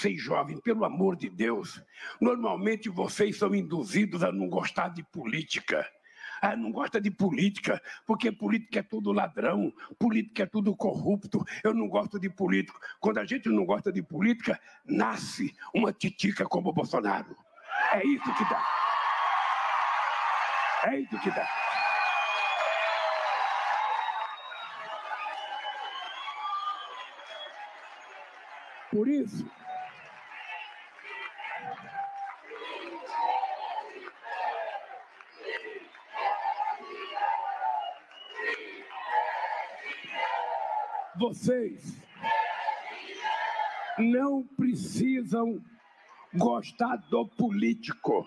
Vocês jovens, pelo amor de Deus, normalmente vocês são induzidos a não gostar de política. Ah, não gosta de política, porque política é tudo ladrão, política é tudo corrupto. Eu não gosto de político. Quando a gente não gosta de política, nasce uma titica como o Bolsonaro. É isso que dá. É isso que dá. Por isso, vocês não precisam gostar do político,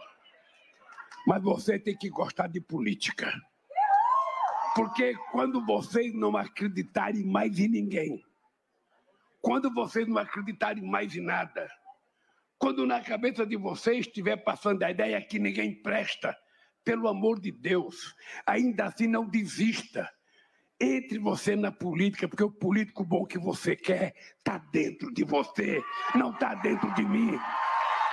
mas você tem que gostar de política. Porque quando vocês não acreditarem mais em ninguém, quando vocês não acreditarem mais em nada, quando na cabeça de vocês estiver passando a ideia que ninguém presta, pelo amor de Deus, ainda assim não desista. Entre você na política, porque o político bom que você quer está dentro de você, não está dentro de mim.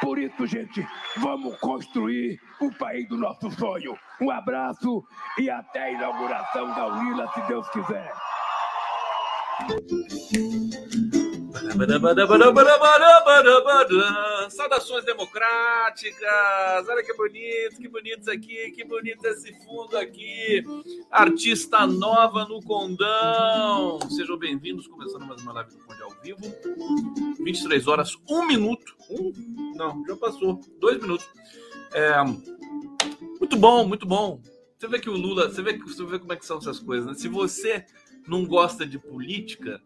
Por isso, gente, vamos construir o país do nosso sonho. Um abraço e até a inauguração da UNILA, se Deus quiser. Saudações democráticas! Olha que bonito, que bonito isso aqui, que bonito esse fundo aqui. Artista nova no Condão. Sejam bem-vindos, começando mais uma live do Conde ao vivo. 23 horas, 1 minuto. Um? Não, já passou. Dois minutos. É, muito bom, muito bom. Você vê que o Lula, você vê, você vê como é que são essas coisas, né? Se você não gosta de política,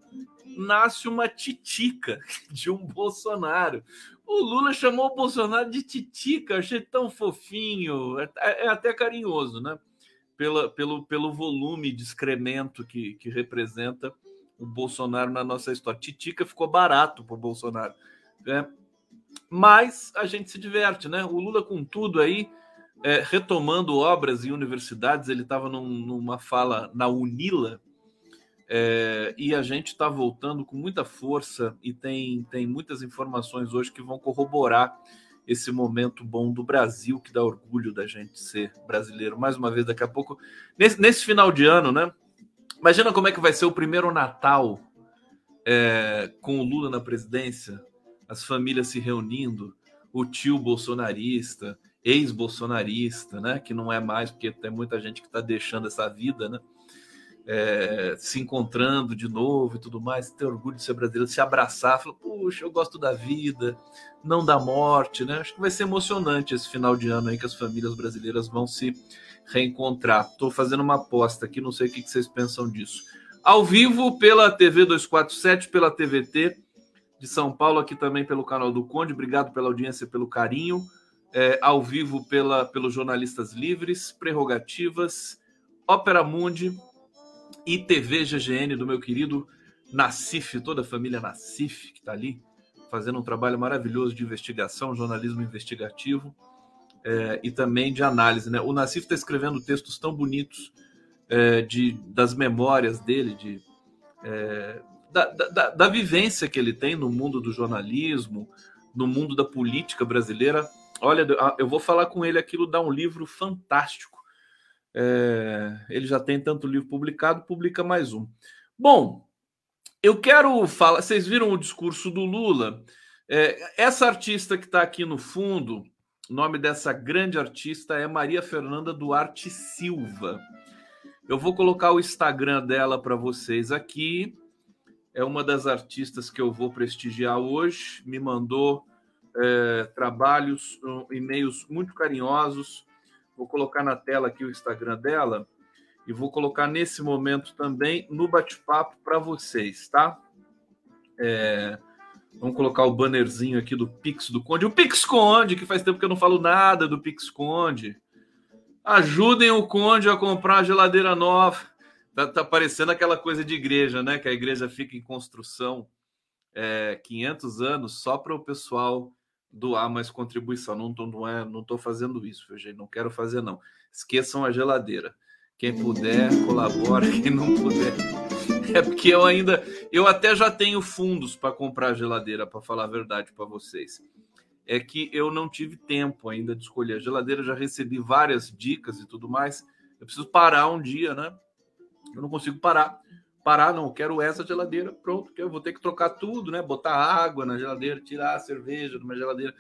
nasce uma titica de um Bolsonaro. O Lula chamou o Bolsonaro de titica, achei tão fofinho, é, é até carinhoso, né? Pela, pelo, pelo volume de excremento que, que representa o Bolsonaro na nossa história. Titica ficou barato para o Bolsonaro. Né? Mas a gente se diverte, né? O Lula com tudo aí, é, retomando obras e universidades, ele estava num, numa fala na Unila, é, e a gente está voltando com muita força e tem, tem muitas informações hoje que vão corroborar esse momento bom do Brasil, que dá orgulho da gente ser brasileiro. Mais uma vez, daqui a pouco, nesse, nesse final de ano, né? Imagina como é que vai ser o primeiro Natal é, com o Lula na presidência, as famílias se reunindo, o tio bolsonarista, ex-bolsonarista, né? Que não é mais, porque tem muita gente que está deixando essa vida, né? É, se encontrando de novo e tudo mais, ter orgulho de ser brasileiro, se abraçar, falar, puxa, eu gosto da vida, não da morte, né? Acho que vai ser emocionante esse final de ano aí que as famílias brasileiras vão se reencontrar. Estou fazendo uma aposta aqui, não sei o que vocês pensam disso. Ao vivo pela TV 247, pela TVT de São Paulo, aqui também pelo canal do Conde. Obrigado pela audiência, pelo carinho. É, ao vivo pela, pelos jornalistas livres, prerrogativas, Ópera Mundi, e TV GGN do meu querido Nassif, toda a família Nassif que está ali fazendo um trabalho maravilhoso de investigação, jornalismo investigativo é, e também de análise. Né? O Nassif está escrevendo textos tão bonitos é, de, das memórias dele, de, é, da, da, da vivência que ele tem no mundo do jornalismo, no mundo da política brasileira. Olha, eu vou falar com ele aquilo, dá um livro fantástico é, ele já tem tanto livro publicado, publica mais um. Bom, eu quero falar. Vocês viram o discurso do Lula? É, essa artista que está aqui no fundo, o nome dessa grande artista é Maria Fernanda Duarte Silva. Eu vou colocar o Instagram dela para vocês aqui. É uma das artistas que eu vou prestigiar hoje. Me mandou é, trabalhos, e-mails muito carinhosos Vou colocar na tela aqui o Instagram dela e vou colocar nesse momento também no bate-papo para vocês, tá? É, vamos colocar o bannerzinho aqui do Pix do Conde. O Pix Conde, que faz tempo que eu não falo nada do Pix Conde. Ajudem o Conde a comprar a geladeira nova. Tá, tá parecendo aquela coisa de igreja, né? Que a igreja fica em construção é, 500 anos só para o pessoal doar mais contribuição. Não tô, não é, não tô fazendo isso, gente. Não quero fazer não. Esqueçam a geladeira. Quem puder, colabora. Quem não puder, É porque eu ainda, eu até já tenho fundos para comprar geladeira, para falar a verdade para vocês. É que eu não tive tempo ainda de escolher a geladeira, já recebi várias dicas e tudo mais. Eu preciso parar um dia, né? Eu não consigo parar. Parar, não, quero essa geladeira, pronto, eu vou ter que trocar tudo, né? Botar água na geladeira, tirar a cerveja de uma geladeira,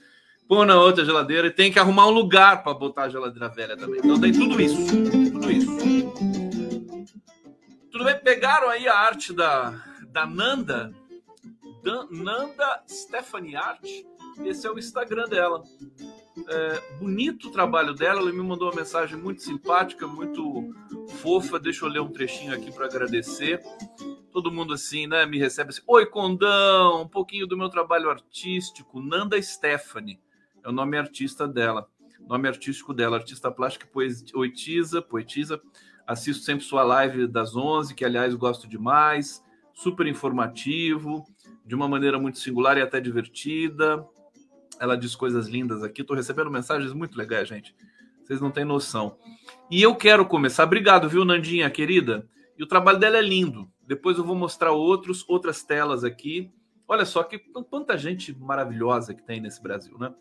pôr na outra geladeira e tem que arrumar um lugar para botar a geladeira velha também. Então tem tudo isso, tudo isso. Tudo bem? Pegaram aí a arte da, da Nanda, Nanda Stephanie Art. Esse é o Instagram dela. É, bonito o trabalho dela. Ela me mandou uma mensagem muito simpática, muito fofa. Deixa eu ler um trechinho aqui para agradecer. Todo mundo assim, né? Me recebe assim: Oi, Condão, um pouquinho do meu trabalho artístico. Nanda Stephanie é o nome artista dela. Nome artístico dela, artista plástica, poetisa, poetisa Assisto sempre sua live das 11, que aliás gosto demais. Super informativo, de uma maneira muito singular e até divertida. Ela diz coisas lindas aqui. Estou recebendo mensagens muito legais, gente. Vocês não têm noção. E eu quero começar. Obrigado, viu, Nandinha, querida? E o trabalho dela é lindo. Depois eu vou mostrar outros, outras telas aqui. Olha só que quanta gente maravilhosa que tem nesse Brasil, né?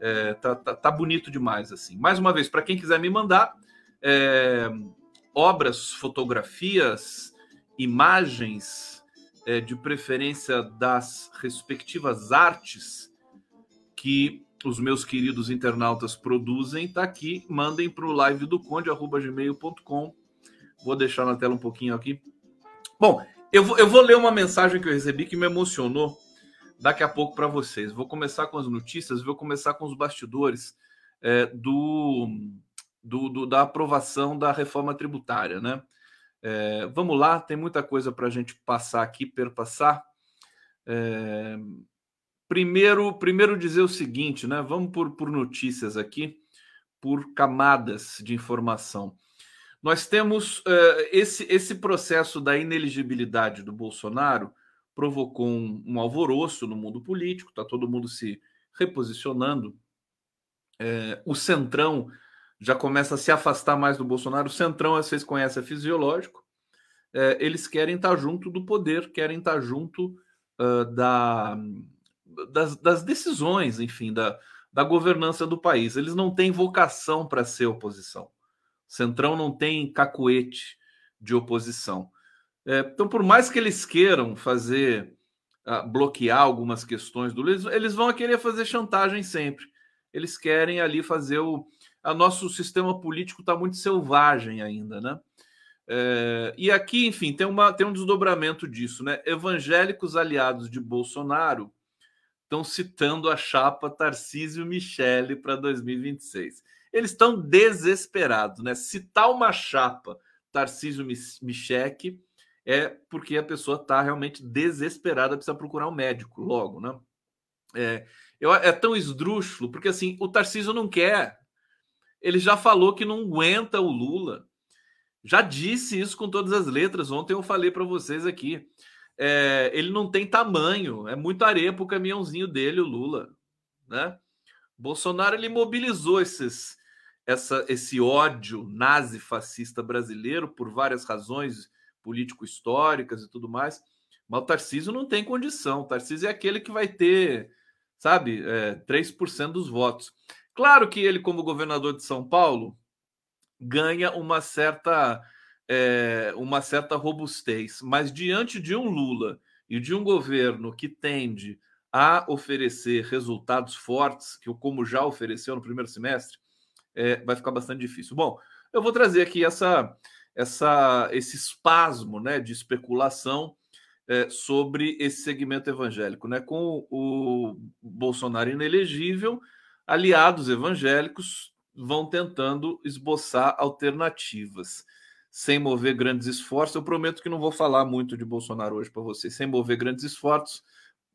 É, tá, tá, tá bonito demais, assim. Mais uma vez, para quem quiser me mandar, é, obras, fotografias, imagens, é, de preferência das respectivas artes que os meus queridos internautas produzem, tá aqui. Mandem para o live do conde@gmail.com. Vou deixar na tela um pouquinho aqui. Bom, eu vou, eu vou ler uma mensagem que eu recebi que me emocionou daqui a pouco para vocês. Vou começar com as notícias, vou começar com os bastidores é, do do, do, da aprovação da reforma tributária, né? É, vamos lá, tem muita coisa para a gente passar aqui, perpassar. É, primeiro, primeiro dizer o seguinte, né? Vamos por, por notícias aqui, por camadas de informação. Nós temos é, esse, esse processo da ineligibilidade do Bolsonaro provocou um, um alvoroço no mundo político, está todo mundo se reposicionando. É, o Centrão já começa a se afastar mais do Bolsonaro. O Centrão, vocês conhecem, é fisiológico. É, eles querem estar junto do poder, querem estar junto uh, da, das, das, decisões, enfim, da, da governança do país. Eles não têm vocação para ser oposição. O Centrão não tem cacuete de oposição. É, então, por mais que eles queiram fazer, uh, bloquear algumas questões do eles, eles vão querer fazer chantagem sempre. Eles querem ali fazer o, o nosso sistema político está muito selvagem ainda, né? É, e aqui, enfim, tem, uma, tem um desdobramento disso, né? Evangélicos aliados de Bolsonaro estão citando a chapa Tarcísio Michele para 2026. Eles estão desesperados, né? Citar uma chapa Tarcísio Michele é porque a pessoa está realmente desesperada, precisa procurar um médico logo, né? É, eu, é tão esdrúxulo, porque assim, o Tarcísio não quer ele já falou que não aguenta o Lula. Já disse isso com todas as letras. Ontem eu falei para vocês aqui. É, ele não tem tamanho, é muito areia para o caminhãozinho dele, o Lula. Né? Bolsonaro ele mobilizou esses, essa, esse ódio nazi-fascista brasileiro por várias razões político-históricas e tudo mais. Mas o Tarcísio não tem condição. O Tarcísio é aquele que vai ter, sabe, é, 3% dos votos. Claro que ele, como governador de São Paulo, ganha uma certa, é, uma certa robustez, mas diante de um Lula e de um governo que tende a oferecer resultados fortes, que como já ofereceu no primeiro semestre, é, vai ficar bastante difícil. Bom, eu vou trazer aqui essa, essa, esse espasmo né, de especulação é, sobre esse segmento evangélico, né? Com o Bolsonaro inelegível aliados evangélicos vão tentando esboçar alternativas, sem mover grandes esforços. Eu prometo que não vou falar muito de Bolsonaro hoje para vocês, sem mover grandes esforços,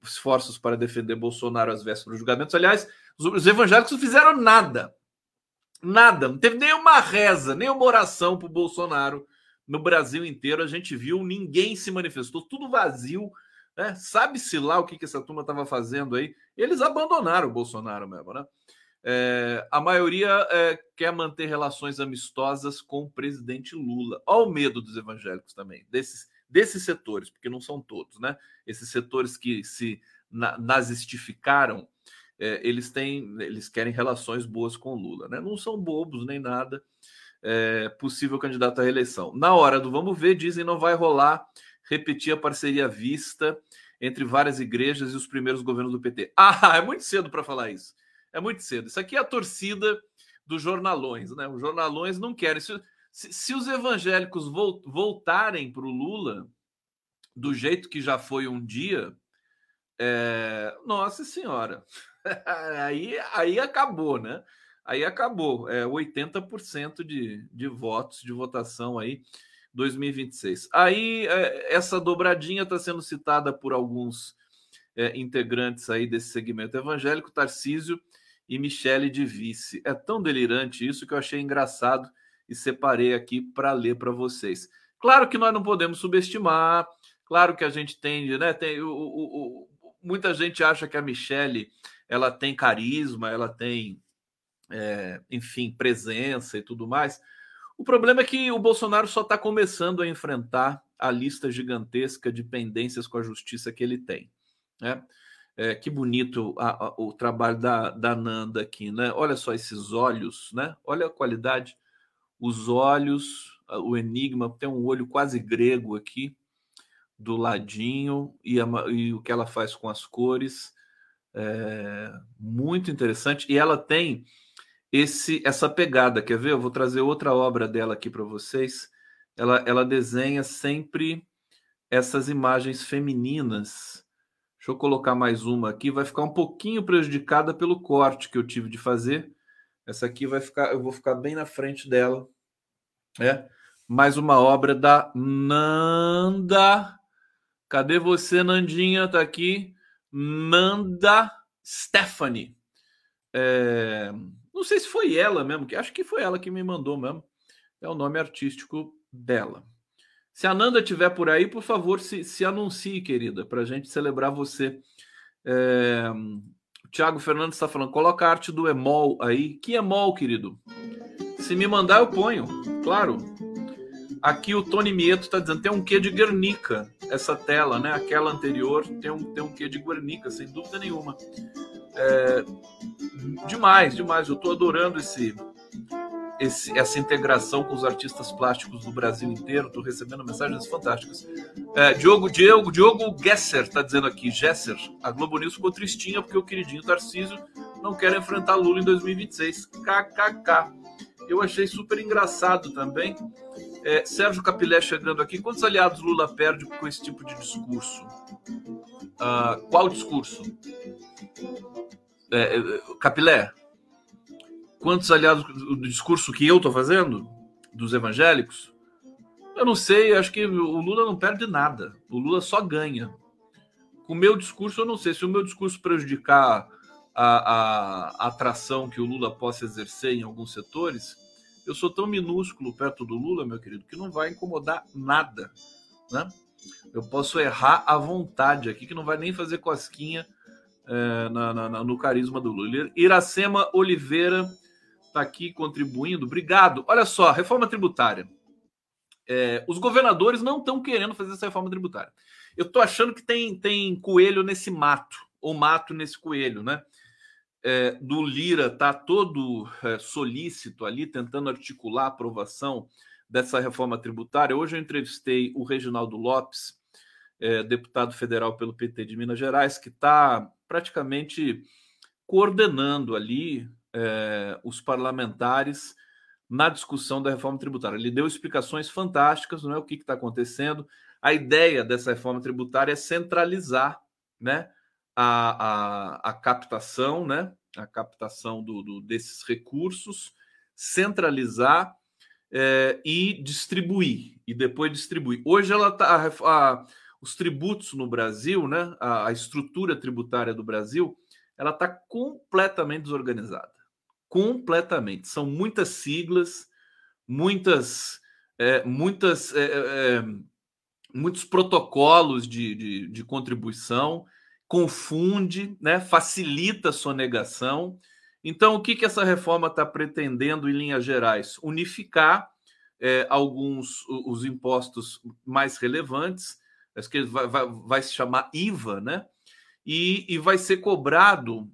esforços para defender Bolsonaro às vésperas dos julgamentos. Aliás, os evangélicos não fizeram nada. Nada, não teve nenhuma reza, nenhuma oração para o Bolsonaro no Brasil inteiro. A gente viu, ninguém se manifestou, tudo vazio. Né? Sabe-se lá o que, que essa turma estava fazendo aí. Eles abandonaram o Bolsonaro mesmo, né? É, a maioria é, quer manter relações amistosas com o presidente Lula. Olha o medo dos evangélicos também, desses, desses setores, porque não são todos, né? Esses setores que se nazistificaram, é, eles têm, eles querem relações boas com Lula, né? Não são bobos nem nada. É, possível candidato à reeleição. Na hora do vamos ver, dizem não vai rolar repetir a parceria vista entre várias igrejas e os primeiros governos do PT. Ah, é muito cedo para falar isso. É muito cedo. Isso aqui é a torcida dos jornalões, né? Os jornalões não querem. Se, se, se os evangélicos voltarem para o Lula do jeito que já foi um dia, é... nossa senhora, aí, aí acabou, né? Aí acabou. É 80% de, de votos, de votação aí, 2026. Aí é, essa dobradinha está sendo citada por alguns é, integrantes aí desse segmento evangélico, Tarcísio e Michele de Vice. É tão delirante isso que eu achei engraçado e separei aqui para ler para vocês. Claro que nós não podemos subestimar, claro que a gente tende, né? Tem, o, o, o, muita gente acha que a Michele ela tem carisma, ela tem, é, enfim, presença e tudo mais. O problema é que o Bolsonaro só está começando a enfrentar a lista gigantesca de pendências com a justiça que ele tem. Né? É, que bonito a, a, o trabalho da, da Nanda aqui, né? Olha só esses olhos, né? Olha a qualidade. Os olhos, o enigma, tem um olho quase grego aqui do ladinho e, a, e o que ela faz com as cores. É, muito interessante. E ela tem esse essa pegada, quer ver? Eu vou trazer outra obra dela aqui para vocês. Ela, ela desenha sempre essas imagens femininas Deixa eu colocar mais uma aqui, vai ficar um pouquinho prejudicada pelo corte que eu tive de fazer. Essa aqui vai ficar, eu vou ficar bem na frente dela. É, mais uma obra da Nanda. Cadê você, Nandinha? Tá aqui. Nanda Stephanie. É, não sei se foi ela mesmo, que acho que foi ela que me mandou mesmo. É o nome artístico dela. Se a Nanda estiver por aí, por favor, se, se anuncie, querida, para a gente celebrar você. É... O Thiago Fernandes está falando, coloca a arte do Emol aí. Que Emol, querido? Se me mandar, eu ponho, claro. Aqui o Tony Mieto está dizendo, tem um quê de Guernica, essa tela, né? Aquela anterior tem um, tem um quê de Guernica, sem dúvida nenhuma. É... Demais, demais. Eu estou adorando esse, esse, essa integração com os artistas plásticos do Brasil inteiro. Estou recebendo mensagens fantásticas. É, Diogo, Diogo, Diogo Gesser está dizendo aqui, Gesser, a Globo News ficou tristinha porque o queridinho Tarcísio não quer enfrentar Lula em 2026. KKK. Eu achei super engraçado também. É, Sérgio Capilé chegando aqui. Quantos aliados Lula perde com esse tipo de discurso? Uh, qual discurso? É, é Capilé, Quantos aliados do discurso que eu estou fazendo, dos evangélicos? Eu não sei, acho que o Lula não perde nada. O Lula só ganha. Com o meu discurso, eu não sei. Se o meu discurso prejudicar a, a, a atração que o Lula possa exercer em alguns setores, eu sou tão minúsculo perto do Lula, meu querido, que não vai incomodar nada. Né? Eu posso errar à vontade aqui, que não vai nem fazer cosquinha é, na, na, no carisma do Lula. Iracema Oliveira está aqui contribuindo. Obrigado. Olha só, reforma tributária. É, os governadores não estão querendo fazer essa reforma tributária. Eu estou achando que tem, tem coelho nesse mato, ou mato nesse coelho, né? É, do Lira está todo é, solícito ali, tentando articular a aprovação dessa reforma tributária. Hoje eu entrevistei o Reginaldo Lopes, é, deputado federal pelo PT de Minas Gerais, que está praticamente coordenando ali é, os parlamentares na discussão da reforma tributária. Ele deu explicações fantásticas, não é o que está acontecendo. A ideia dessa reforma tributária é centralizar, né, a, a, a captação, né, a captação do, do desses recursos, centralizar é, e distribuir e depois distribuir. Hoje ela tá os tributos no Brasil, né, a, a estrutura tributária do Brasil, ela está completamente desorganizada completamente. São muitas siglas, muitas, é, muitas, é, é, é, muitos protocolos de, de, de, contribuição, confunde, né, facilita a sonegação. Então, o que, que essa reforma está pretendendo, em linhas gerais? Unificar é, alguns os impostos mais relevantes, acho que vai, vai, vai se chamar IVA, né? E, e vai ser cobrado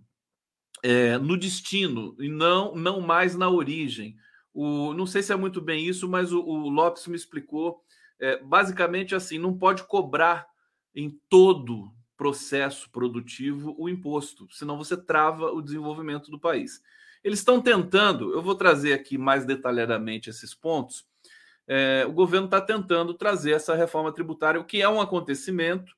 é, no destino e não, não mais na origem. O, não sei se é muito bem isso, mas o, o Lopes me explicou. É, basicamente assim, não pode cobrar em todo processo produtivo o imposto, senão você trava o desenvolvimento do país. Eles estão tentando, eu vou trazer aqui mais detalhadamente esses pontos. É, o governo está tentando trazer essa reforma tributária, o que é um acontecimento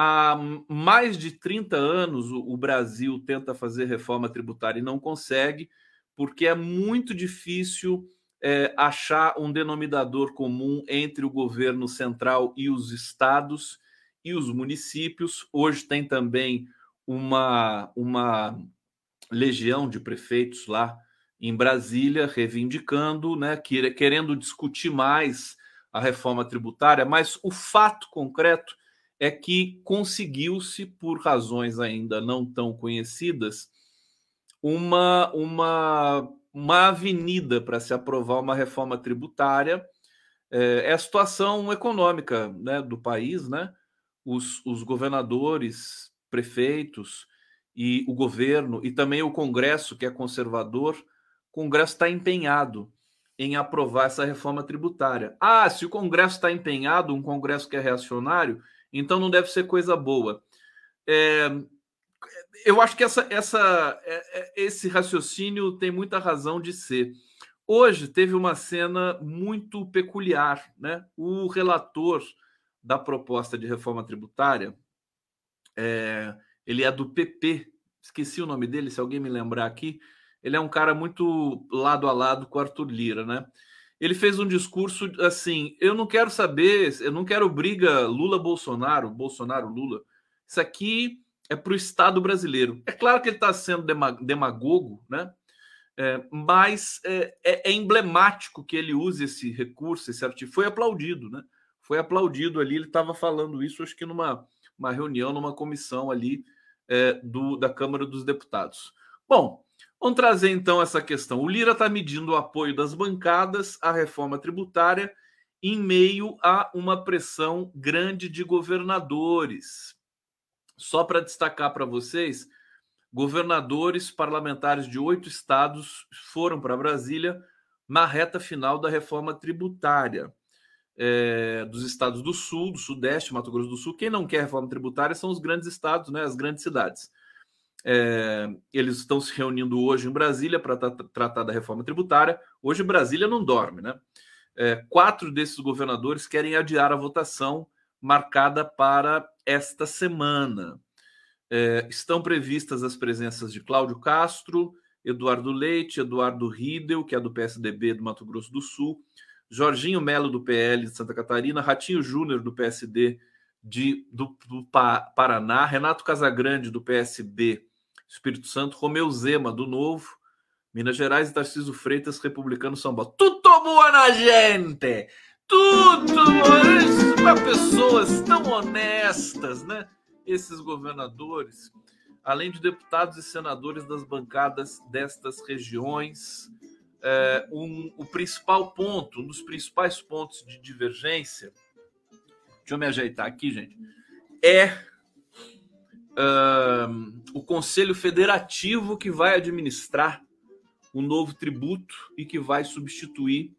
há mais de 30 anos o, Brasil tenta fazer reforma tributária e não consegue, porque é muito difícil é, achar um denominador comum entre o governo central e os estados e os municípios. Hoje tem também uma, uma legião de prefeitos lá em Brasília reivindicando, né, querendo discutir mais a reforma tributária, mas o fato concreto é que conseguiu-se, por razões ainda não tão conhecidas, uma, uma, uma avenida para se aprovar uma reforma tributária. É, é, a situação econômica né, do país, né? Os, os governadores, prefeitos e o governo, e também o Congresso, que é conservador, o Congresso está empenhado em aprovar essa reforma tributária. Ah, se o Congresso está empenhado, um Congresso que é reacionário, então não deve ser coisa boa. É, eu acho que essa, essa, é, é, esse raciocínio tem muita razão de ser. Hoje teve uma cena muito peculiar, né? O relator da proposta de reforma tributária, é, ele é do PP, esqueci o nome dele, se alguém me lembrar aqui. Ele é um cara muito lado a lado com Arthur Lira, né? Ele fez um discurso assim: eu não quero saber, eu não quero briga Lula-Bolsonaro, Bolsonaro-Lula. Isso aqui é para o Estado brasileiro. É claro que ele está sendo demagogo, né? É, mas é, é, é, emblemático que ele use esse recurso, esse artigo. Foi aplaudido, né? Foi aplaudido ali. Ele estava falando isso, acho que numa uma reunião, numa comissão ali é, do, da Câmara dos Deputados. Bom, Vamos trazer então essa questão. O Lira está medindo o apoio das bancadas à reforma tributária em meio a uma pressão grande de governadores. Só para destacar para vocês, governadores parlamentares de oito estados foram para Brasília na reta final da reforma tributária. É, dos estados do Sul, do Sudeste, Mato Grosso do Sul. Quem não quer reforma tributária são os grandes estados, né, as grandes cidades. É, eles estão se reunindo hoje em Brasília para tratar da reforma tributária. Hoje Brasília não dorme, né? É, quatro desses governadores querem adiar a votação marcada para esta semana. É, estão previstas as presenças de Cláudio Castro, Eduardo Leite, Eduardo Riedel, que é do PSDB do Mato Grosso do Sul, Jorginho Melo, do PL de Santa Catarina, Ratinho Júnior, do PSD de, do, do Paraná, Renato Casagrande, do PSB Espírito Santo, Romeu Zema, do Novo, Minas Gerais e Tarcísio Freitas, republicano São Paulo. Tudo boa na gente! Tudo para pessoas tão honestas, né? Esses governadores, além de deputados e senadores das bancadas destas regiões, é, um, o principal ponto, um dos principais pontos de divergência, deixa eu me ajeitar aqui, gente, é o Conselho Federativo que vai administrar o novo tributo e que vai substituir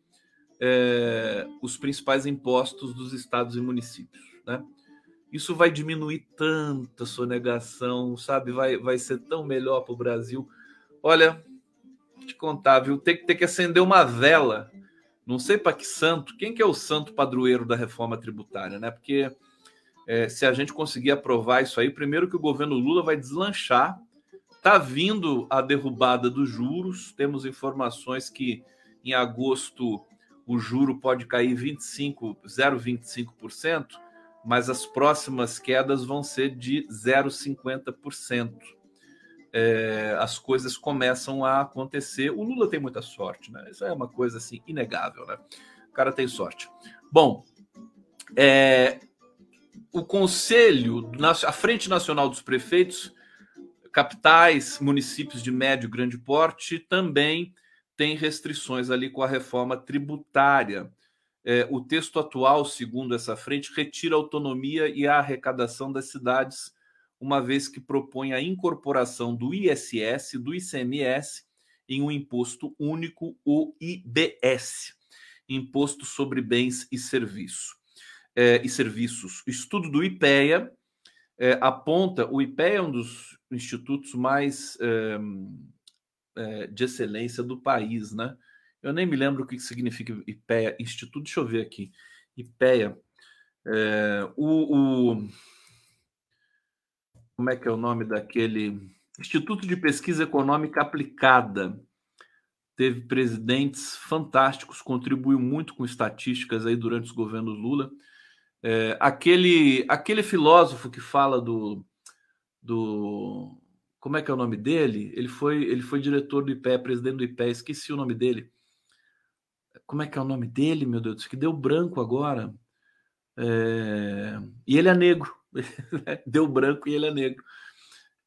é, os principais impostos dos estados e municípios. Né? Isso vai diminuir tanta sonegação, sabe? Vai, vai ser tão melhor para o Brasil. Olha, te contar, viu? Tem que ter que acender uma vela. Não sei para que santo. Quem que é o santo padroeiro da reforma tributária, né? Porque é, se a gente conseguir aprovar isso aí, primeiro que o governo Lula vai deslanchar. Está vindo a derrubada dos juros. Temos informações que em agosto o juro pode cair 25, 0,25%, mas as próximas quedas vão ser de 0,50%. É, as coisas começam a acontecer. O Lula tem muita sorte, né? Isso é uma coisa assim inegável, né? O cara tem sorte. Bom, é, o Conselho, a Frente Nacional dos Prefeitos, capitais, municípios de médio e grande porte, também tem restrições ali com a reforma tributária. É, o texto atual, segundo essa frente, retira a autonomia e a arrecadação das cidades, uma vez que propõe a incorporação do ISS, do ICMS, em um imposto único, o IBS, Imposto sobre Bens e Serviços. É, e Serviços. O estudo do IPEA é, aponta, o IPEA é um dos institutos mais é, é, de excelência do país, né? Eu nem me lembro o que significa IPEA, Instituto, deixa eu ver aqui. IPEA. É, o, o, como é que é o nome daquele? Instituto de Pesquisa Econômica Aplicada. Teve presidentes fantásticos, contribuiu muito com estatísticas aí durante os governos Lula. É, aquele, aquele filósofo que fala do, do. Como é que é o nome dele? Ele foi, ele foi diretor do IPE, presidente do IPE, esqueci o nome dele. Como é que é o nome dele, meu Deus? Que deu branco agora. É... E ele é negro. deu branco e ele é negro.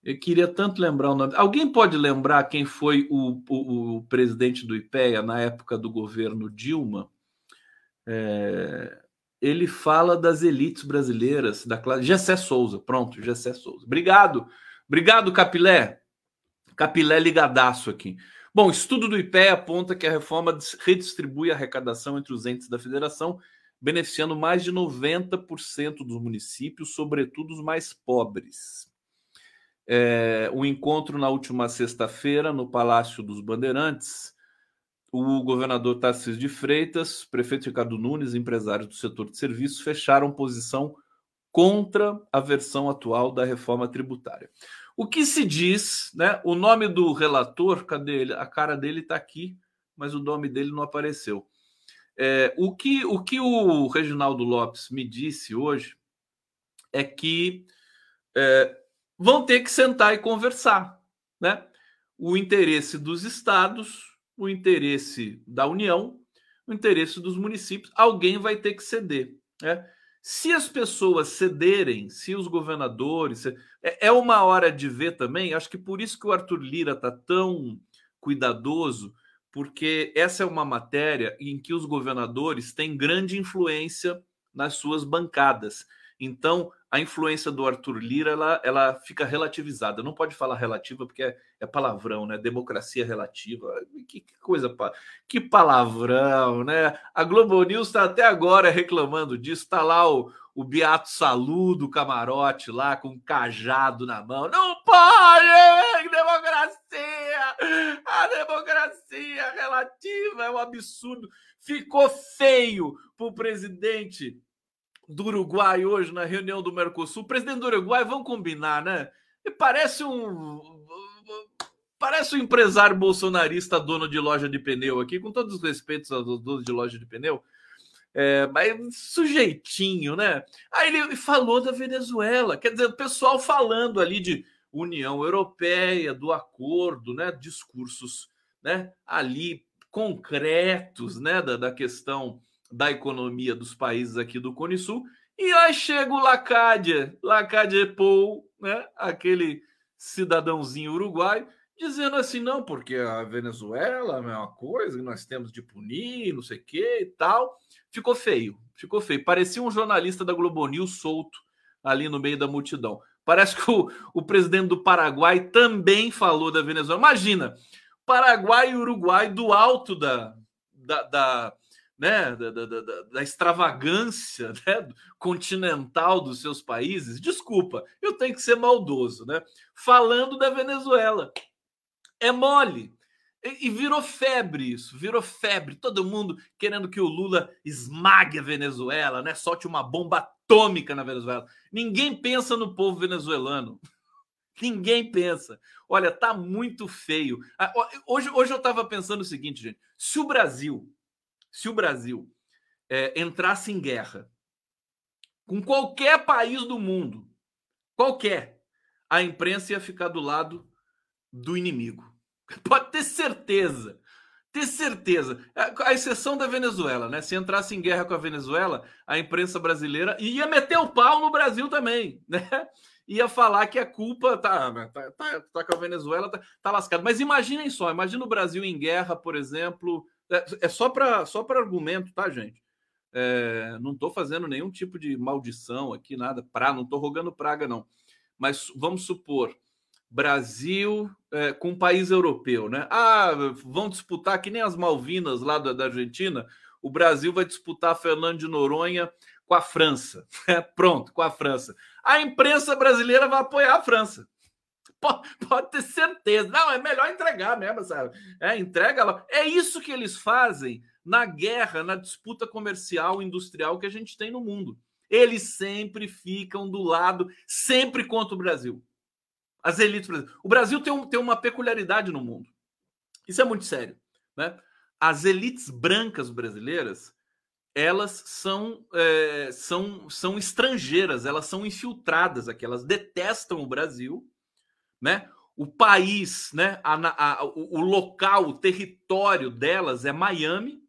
Eu queria tanto lembrar o nome. Alguém pode lembrar quem foi o, o, o presidente do IPEA na época do governo Dilma? É... Ele fala das elites brasileiras, da classe. Gessé Souza, pronto, Gessé Souza. Obrigado, obrigado, Capilé. Capilé ligadaço aqui. Bom, estudo do IPE aponta que a reforma redistribui a arrecadação entre os entes da federação, beneficiando mais de 90% dos municípios, sobretudo os mais pobres. É, o encontro na última sexta-feira no Palácio dos Bandeirantes, o governador Tarcísio de Freitas, prefeito Ricardo Nunes, empresários do setor de serviços, fecharam posição contra a versão atual da reforma tributária. O que se diz, né? O nome do relator, cadê ele? A cara dele está aqui, mas o nome dele não apareceu. É, o, que, o que o Reginaldo Lopes me disse hoje é que é, vão ter que sentar e conversar, né? O interesse dos estados, o interesse da União, o interesse dos municípios, alguém vai ter que ceder, né? Se as pessoas cederem, se os governadores. É, é uma hora de ver também, acho que por isso que o Arthur Lira está tão cuidadoso, porque essa é uma matéria em que os governadores têm grande influência nas suas bancadas. Então, a influência do Arthur Lira ela, ela fica relativizada. Não pode falar relativa porque é, é palavrão, né? Democracia relativa. Que, que, coisa, que palavrão, né? A Globo News está até agora reclamando disso. Está lá o, o Beato Salu do camarote lá com um cajado na mão. Não pode! Democracia! A democracia relativa é um absurdo. Ficou feio para o presidente do Uruguai hoje na reunião do Mercosul. O presidente do Uruguai, vamos combinar, né? Parece um. Parece um empresário bolsonarista dono de loja de pneu aqui, com todos os respeitos aos donos de loja de pneu. É, mas sujeitinho, né? Aí ele falou da Venezuela, quer dizer, o pessoal falando ali de União Europeia, do acordo, né? Discursos, né? Ali concretos, né? Da, da questão da economia dos países aqui do Cone Sul. E aí chega o Lacádia, Lacádia Paul, né? aquele cidadãozinho uruguaio, dizendo assim: não, porque a Venezuela é uma coisa que nós temos de punir, não sei o que e tal. Ficou feio, ficou feio. Parecia um jornalista da Globo News solto ali no meio da multidão. Parece que o, o presidente do Paraguai também falou da Venezuela. Imagina, Paraguai e Uruguai do alto da, da, da né, da, da, da, da, extravagância né, continental dos seus países, desculpa, eu tenho que ser maldoso, né? Falando da Venezuela. É mole. E, e virou febre isso, virou febre. Todo mundo querendo que o Lula esmague a Venezuela, né? Solte uma bomba atômica na Venezuela. Ninguém pensa no povo venezuelano. Ninguém pensa. Olha, tá muito feio. Ah, hoje, hoje eu estava pensando o seguinte, gente: se o Brasil se o Brasil é, entrasse em guerra com qualquer país do mundo, qualquer, a imprensa ia ficar do lado do inimigo. Pode ter certeza. Ter certeza. A exceção da Venezuela, né? Se entrasse em guerra com a Venezuela, a imprensa brasileira ia meter o pau no Brasil também, né? Ia falar que a culpa tá, tá, tá, tá com a Venezuela, tá, tá lascado. Mas imaginem só, imagina o Brasil em guerra, por exemplo. É, é só para só argumento, tá, gente? É, não estou fazendo nenhum tipo de maldição aqui, nada, pra, não estou rogando praga, não. Mas vamos supor, Brasil é, com um país europeu, né? Ah, vão disputar que nem as Malvinas lá da, da Argentina. O Brasil vai disputar Fernando de Noronha com a França. É, pronto, com a França. A imprensa brasileira vai apoiar a França. Pode, pode ter certeza. Não, é melhor entregar mesmo, sabe? É, entrega lá. É isso que eles fazem na guerra, na disputa comercial industrial que a gente tem no mundo. Eles sempre ficam do lado, sempre contra o Brasil. As elites. O Brasil tem, um, tem uma peculiaridade no mundo. Isso é muito sério. Né? As elites brancas brasileiras, elas são, é, são, são estrangeiras, elas são infiltradas aqui, elas detestam o Brasil, né? O país, né? A, a, o, o local, o território delas é Miami,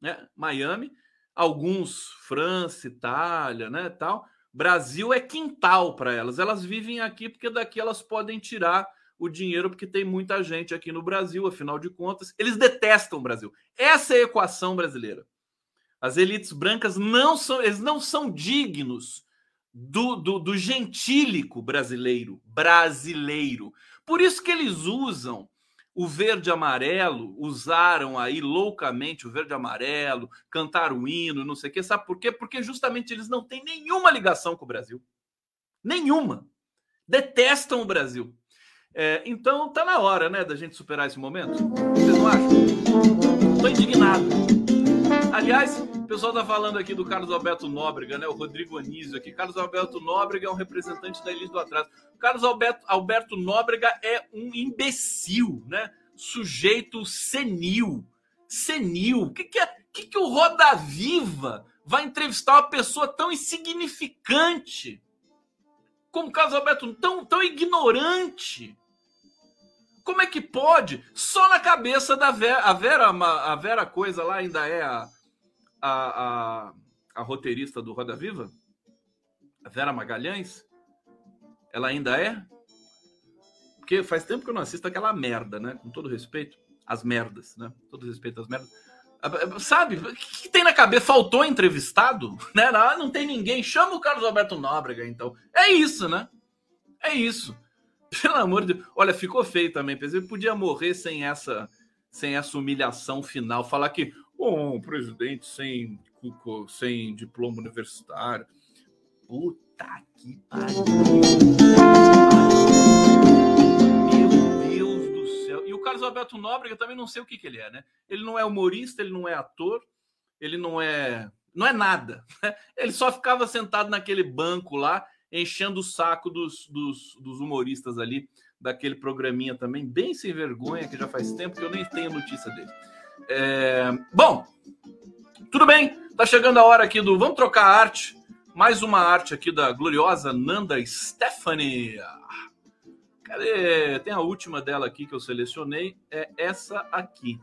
né? Miami, alguns França, Itália, né? Tal. Brasil é quintal para elas. Elas vivem aqui porque daqui elas podem tirar o dinheiro porque tem muita gente aqui no Brasil, afinal de contas, eles detestam o Brasil. Essa é a equação brasileira. As elites brancas não são, eles não são dignos do, do, do gentílico brasileiro, brasileiro. Por isso que eles usam o verde amarelo, usaram aí loucamente o verde amarelo, cantaram o hino, não sei o quê. Sabe por quê? Porque justamente eles não têm nenhuma ligação com o Brasil. Nenhuma. Detestam o Brasil. É, então tá na hora, né, da gente superar esse momento. Vocês não acham? Estou indignado. Aliás, o pessoal tá falando aqui do Carlos Alberto Nóbrega, né? O Rodrigo Anísio aqui. Carlos Alberto Nóbrega é um representante da elite do atraso. Carlos Alberto, Alberto Nóbrega é um imbecil, né? Sujeito senil. Senil. O que, que é? que, que o Roda Viva vai entrevistar uma pessoa tão insignificante como o Carlos Alberto, tão, tão ignorante? Como é que pode? Só na cabeça da Vera. A Vera, a Vera Coisa lá ainda é a, a, a, a roteirista do Roda Viva, a Vera Magalhães, ela ainda é? Porque faz tempo que eu não assisto aquela merda, né? Com todo respeito, as merdas, né? Com todo respeito às merdas. Sabe, o que, tem na cabeça? Faltou entrevistado? Né? Não, não tem ninguém. Chama o Carlos Alberto Nóbrega, então. É isso, né? É isso. Pelo amor de Deus. Olha, ficou feio também. Ele podia morrer sem essa, sem essa humilhação final. Falar que Bom, presidente sem, sem diploma universitário. Puta que pariu. Meu Deus do céu. E o Carlos Alberto Nóbrega também não sei o que, que ele é, né? Ele não é humorista, ele não é ator, ele não é. Não é nada. Né? Ele só ficava sentado naquele banco lá, enchendo o saco dos, dos, dos humoristas ali, daquele programinha também, bem sem vergonha, que já faz tempo que eu nem tenho notícia dele. É... Bom, tudo bem. Tá chegando a hora aqui do. Vamos trocar arte. Mais uma arte aqui da gloriosa Nanda Stephanie. Cadê? Tem a última dela aqui que eu selecionei. É essa aqui.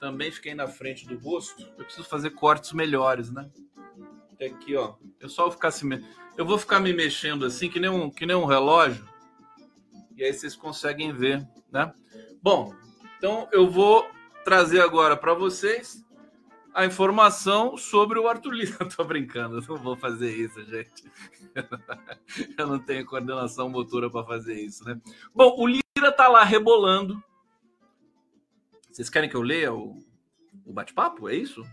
Também fiquei na frente do rosto. Eu preciso fazer cortes melhores, né? Até aqui, ó. Eu só vou ficar se me... Eu vou ficar me mexendo assim, que nem um, que nem um relógio. E aí vocês conseguem ver, né? Bom, então eu vou trazer agora para vocês a informação sobre o Arthur Lira. Tô brincando, não vou fazer isso, gente. Eu não tenho coordenação motora para fazer isso, né? Bom, o Lira tá lá rebolando. Vocês querem que eu leia o, o bate-papo? É isso?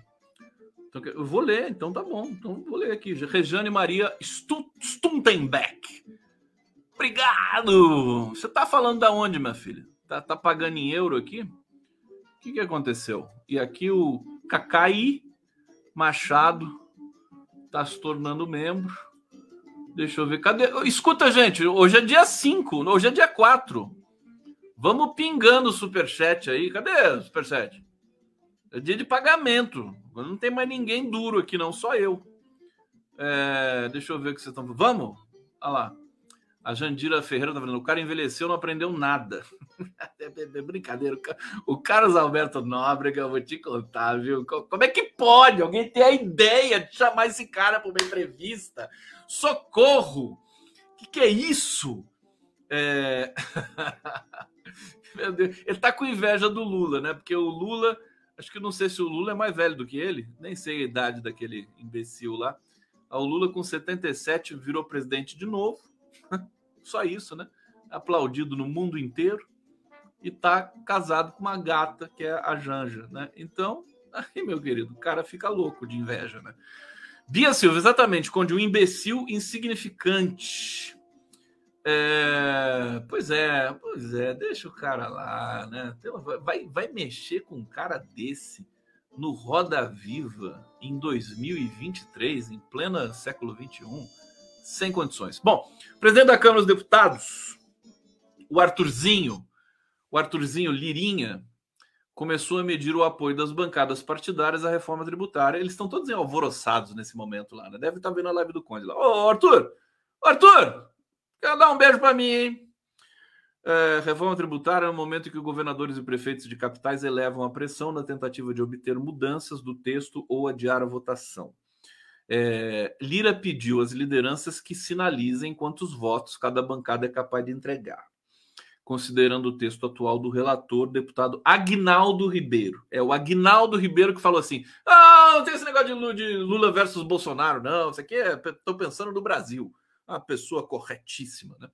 Então, eu vou ler, então tá bom. Então vou ler aqui. Rejane Maria Stuntenbeck. Obrigado! Você tá falando da onde, minha filha? Tá, tá pagando em euro aqui? O que, que aconteceu? E aqui o Cacai Machado está se tornando membro. Deixa eu ver. Cadê? Escuta, gente. Hoje é dia 5. Hoje é dia 4. Vamos pingando o superchat aí. Cadê o superchat? É dia de pagamento. Não tem mais ninguém duro aqui, não. Só eu. É, deixa eu ver o que vocês estão. Vamos? Olha lá. A Jandira Ferreira tá falando, o cara envelheceu, não aprendeu nada. brincadeira. O Carlos Alberto Nóbrega, eu vou te contar, viu? Como é que pode alguém ter a ideia de chamar esse cara para uma entrevista? Socorro! O que, que é isso? É... Meu Deus. Ele tá com inveja do Lula, né? Porque o Lula, acho que não sei se o Lula é mais velho do que ele, nem sei a idade daquele imbecil lá. O Lula com 77 virou presidente de novo. Só isso, né? Aplaudido no mundo inteiro e tá casado com uma gata que é a Janja, né? Então, aí, meu querido, o cara fica louco de inveja, né? Bia Silva, exatamente, conde um imbecil insignificante. É, pois é, pois é, deixa o cara lá, né? Vai, vai mexer com um cara desse no Roda Viva em 2023, em plena século 21, sem condições. Bom, presidente da Câmara dos Deputados, o Arthurzinho, o Arthurzinho Lirinha, começou a medir o apoio das bancadas partidárias à reforma tributária. Eles estão todos alvoroçados nesse momento lá, né? Deve estar vendo a live do Conde lá. Ô, Arthur! Arthur! Quer dar um beijo para mim, hein? É, reforma tributária é o momento em que governadores e prefeitos de capitais elevam a pressão na tentativa de obter mudanças do texto ou adiar a votação. É, Lira pediu às lideranças que sinalizem quantos votos cada bancada é capaz de entregar, considerando o texto atual do relator, deputado Agnaldo Ribeiro. É o Agnaldo Ribeiro que falou assim: ah, não tem esse negócio de Lula, versus Bolsonaro, não. Isso aqui é. Estou pensando no Brasil. Uma pessoa corretíssima, né?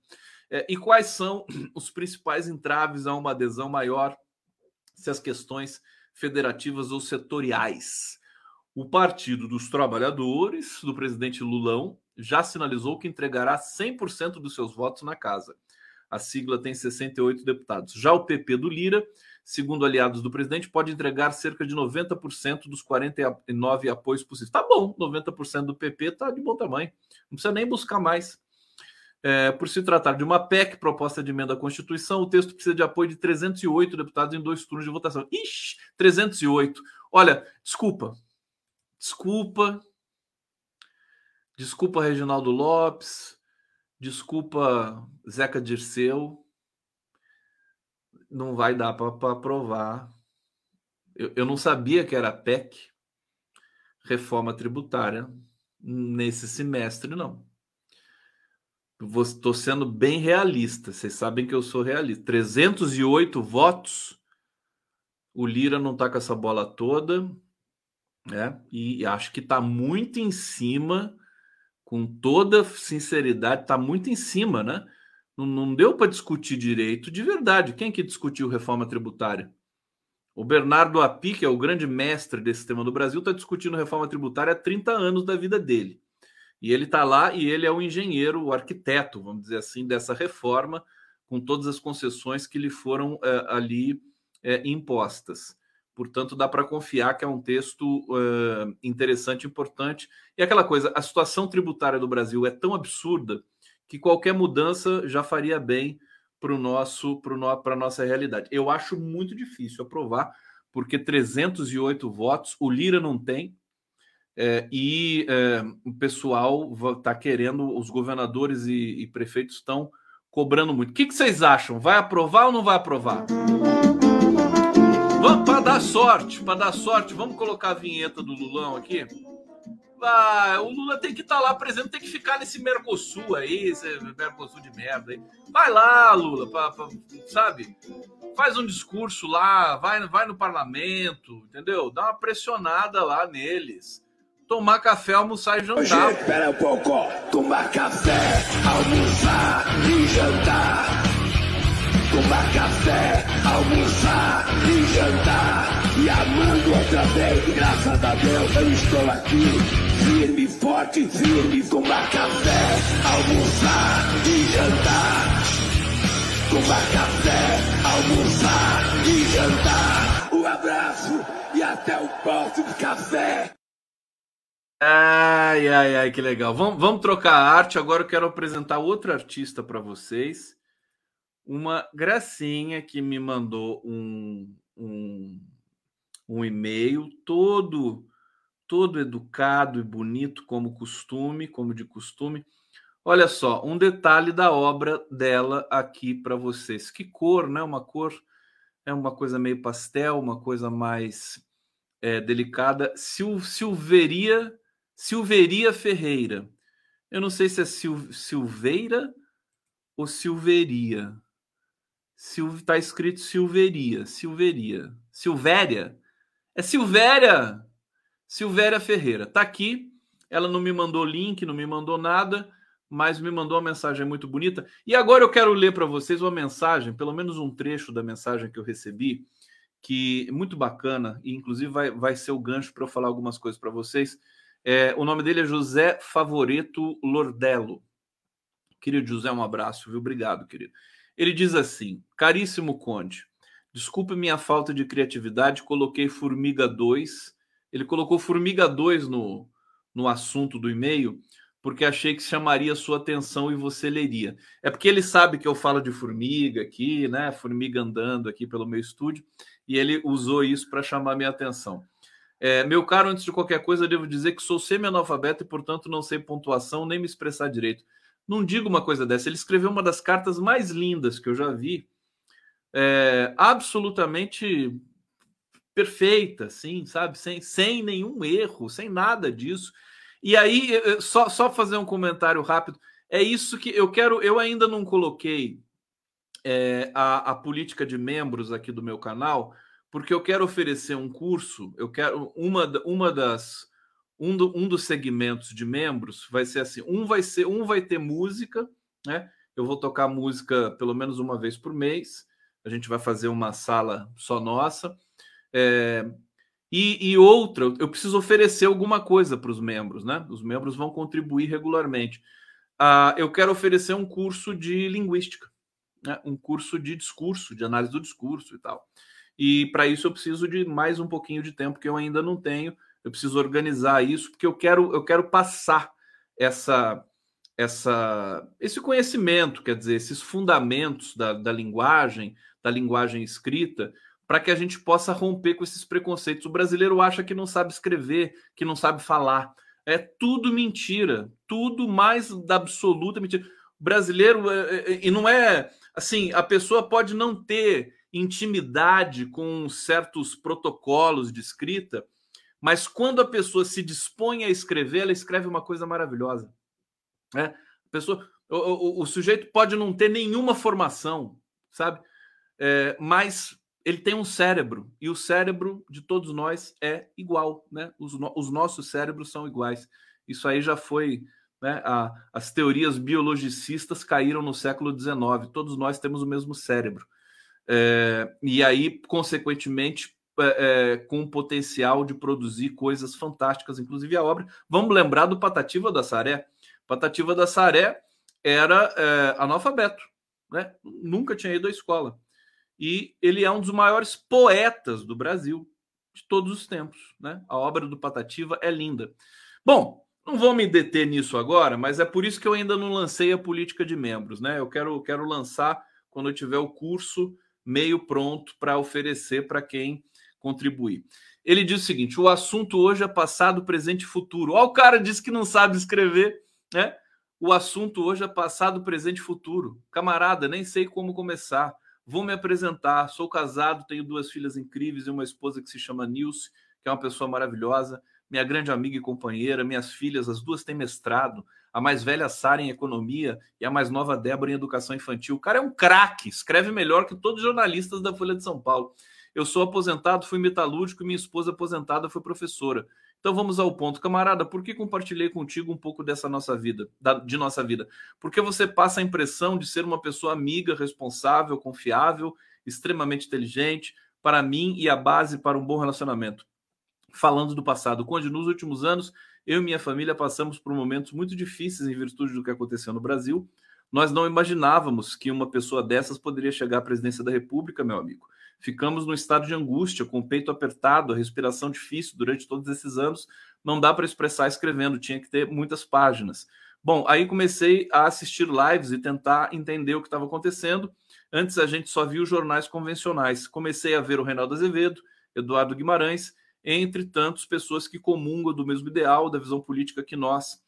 É, e quais são os principais entraves a uma adesão maior se as questões federativas ou setoriais? O Partido dos Trabalhadores, do presidente Lulão, já sinalizou que entregará 100% dos seus votos na casa. A sigla tem 68 deputados. Já o PP do Lira, segundo aliados do presidente, pode entregar cerca de 90% dos 49 apoios possíveis. Tá bom, 90% do PP tá de bom tamanho. Não precisa nem buscar mais. É, por se tratar de uma PEC, proposta de emenda à Constituição, o texto precisa de apoio de 308 deputados em dois turnos de votação. Ixi, 308. Olha, desculpa. Desculpa. Desculpa, Reginaldo Lopes. Desculpa, Zeca Dirceu. Não vai dar para aprovar. Eu, eu não sabia que era PEC, reforma tributária, nesse semestre, não. Estou sendo bem realista. Vocês sabem que eu sou realista. 308 votos. O Lira não está com essa bola toda, né? E acho que está muito em cima, com toda sinceridade, está muito em cima, né? Não, não deu para discutir direito de verdade. Quem que discutiu reforma tributária? O Bernardo Api, que é o grande mestre desse tema do Brasil, está discutindo reforma tributária há 30 anos da vida dele. E ele está lá e ele é o engenheiro, o arquiteto, vamos dizer assim, dessa reforma, com todas as concessões que lhe foram é, ali é, impostas. Portanto, dá para confiar que é um texto é, interessante, importante. E aquela coisa, a situação tributária do Brasil é tão absurda que qualquer mudança já faria bem para o nosso para a nossa realidade. Eu acho muito difícil aprovar, porque 308 votos, o Lira não tem, é, e é, o pessoal está querendo, os governadores e, e prefeitos estão cobrando muito. O que, que, vocês acham? Vai aprovar ou não vai aprovar? Vamos para dar sorte, para dar sorte, vamos colocar a vinheta do Lulão aqui. Vai, o Lula tem que estar tá lá presente, tem que ficar nesse Mercosul aí, esse Mercosul de merda aí. Vai lá, Lula, pra, pra, sabe? Faz um discurso lá, vai, vai no parlamento, entendeu? Dá uma pressionada lá neles tomar café, almoçar e jantar. espera um pouco. Tomar café, almoçar e jantar. Tomar café, almoçar e jantar. E amando outra vez, graças a Deus eu estou aqui. Firme, forte, firme. Tomar café, almoçar e jantar. Tomar café, almoçar e jantar. Um abraço e até o próximo café. Ai, ai, ai, que legal. Vamos, vamos trocar a arte. Agora eu quero apresentar outro artista para vocês. Uma gracinha que me mandou um, um, um e-mail todo todo educado e bonito, como costume, como de costume. Olha só, um detalhe da obra dela aqui para vocês. Que cor, né? Uma cor é uma coisa meio pastel, uma coisa mais é, delicada. Sil, Silveria, Silveria Ferreira. Eu não sei se é Sil, Silveira ou Silveria. Sil, tá escrito Silveria, Silveria, Silvéria. É Silvéria, Silvéria Ferreira. Tá aqui. Ela não me mandou link, não me mandou nada, mas me mandou uma mensagem muito bonita. E agora eu quero ler para vocês uma mensagem, pelo menos um trecho da mensagem que eu recebi, que é muito bacana, e inclusive vai, vai ser o gancho para eu falar algumas coisas para vocês. É, o nome dele é José Favoreto Lordello. Querido José, um abraço, viu? Obrigado, querido. Ele diz assim: Caríssimo Conde, desculpe minha falta de criatividade, coloquei Formiga 2. Ele colocou Formiga 2 no, no assunto do e-mail, porque achei que chamaria sua atenção e você leria. É porque ele sabe que eu falo de formiga aqui, né? Formiga andando aqui pelo meu estúdio, e ele usou isso para chamar minha atenção. É, meu caro, antes de qualquer coisa, devo dizer que sou semi-analfabeto e, portanto, não sei pontuação nem me expressar direito. Não digo uma coisa dessa. Ele escreveu uma das cartas mais lindas que eu já vi, é, absolutamente perfeita, sim, sabe? Sem, sem nenhum erro, sem nada disso. E aí, só, só fazer um comentário rápido. É isso que eu quero. Eu ainda não coloquei é, a, a política de membros aqui do meu canal porque eu quero oferecer um curso, eu quero uma, uma das um, do, um dos segmentos de membros vai ser assim, um vai ser um vai ter música, né? Eu vou tocar música pelo menos uma vez por mês. A gente vai fazer uma sala só nossa. É, e, e, outra, eu preciso oferecer alguma coisa para os membros, né? Os membros vão contribuir regularmente. Ah, eu quero oferecer um curso de linguística, né? um curso de discurso, de análise do discurso e tal. E para isso eu preciso de mais um pouquinho de tempo que eu ainda não tenho. Eu preciso organizar isso porque eu quero eu quero passar essa essa esse conhecimento, quer dizer, esses fundamentos da, da linguagem, da linguagem escrita, para que a gente possa romper com esses preconceitos. O brasileiro acha que não sabe escrever, que não sabe falar. É tudo mentira, tudo mais da absoluta mentira. O brasileiro, é, é, e não é assim, a pessoa pode não ter intimidade com certos protocolos de escrita, mas quando a pessoa se dispõe a escrever, ela escreve uma coisa maravilhosa. Né? A pessoa, o, o, o sujeito pode não ter nenhuma formação, sabe? É, mas ele tem um cérebro e o cérebro de todos nós é igual, né? Os, os nossos cérebros são iguais. Isso aí já foi, né? A, as teorias biologicistas caíram no século XIX. Todos nós temos o mesmo cérebro. É, e aí, consequentemente, é, com potencial de produzir coisas fantásticas, inclusive a obra. Vamos lembrar do Patativa da Saré. Patativa da Saré era é, analfabeto, né? nunca tinha ido à escola. E ele é um dos maiores poetas do Brasil de todos os tempos. Né? A obra do Patativa é linda. Bom, não vou me deter nisso agora, mas é por isso que eu ainda não lancei a política de membros. Né? Eu quero, quero lançar quando eu tiver o curso meio pronto para oferecer para quem contribuir. Ele diz o seguinte: o assunto hoje é passado, presente e futuro. Ó, o cara disse que não sabe escrever, né? O assunto hoje é passado, presente e futuro. Camarada, nem sei como começar. Vou me apresentar. Sou casado, tenho duas filhas incríveis e uma esposa que se chama Nilce, que é uma pessoa maravilhosa, minha grande amiga e companheira. Minhas filhas, as duas têm mestrado a mais velha Sara em economia e a mais nova Débora em educação infantil. O cara é um craque, escreve melhor que todos os jornalistas da Folha de São Paulo. Eu sou aposentado, fui metalúrgico e minha esposa aposentada foi professora. Então vamos ao ponto, camarada. Por que compartilhei contigo um pouco dessa nossa vida, da, de nossa vida? Porque você passa a impressão de ser uma pessoa amiga, responsável, confiável, extremamente inteligente, para mim e a base para um bom relacionamento. Falando do passado, onde nos últimos anos eu e minha família passamos por momentos muito difíceis em virtude do que aconteceu no Brasil. Nós não imaginávamos que uma pessoa dessas poderia chegar à presidência da República, meu amigo. Ficamos num estado de angústia, com o peito apertado, a respiração difícil durante todos esses anos. Não dá para expressar escrevendo, tinha que ter muitas páginas. Bom, aí comecei a assistir lives e tentar entender o que estava acontecendo. Antes a gente só via os jornais convencionais. Comecei a ver o Reinaldo Azevedo, Eduardo Guimarães entre tantos pessoas que comungam do mesmo ideal, da visão política que nós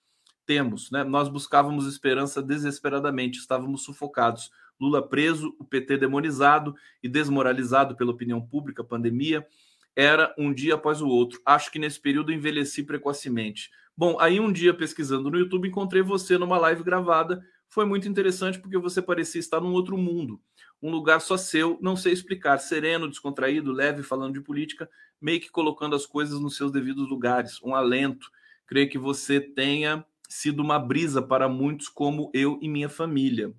temos. Né? Nós buscávamos esperança desesperadamente, estávamos sufocados. Lula preso, o PT demonizado e desmoralizado pela opinião pública, pandemia. Era um dia após o outro. Acho que nesse período envelheci precocemente. Bom, aí um dia pesquisando no YouTube encontrei você numa live gravada. Foi muito interessante porque você parecia estar num outro mundo, um lugar só seu, não sei explicar, sereno, descontraído, leve, falando de política, meio que colocando as coisas nos seus devidos lugares, um alento. Creio que você tenha sido uma brisa para muitos, como eu e minha família.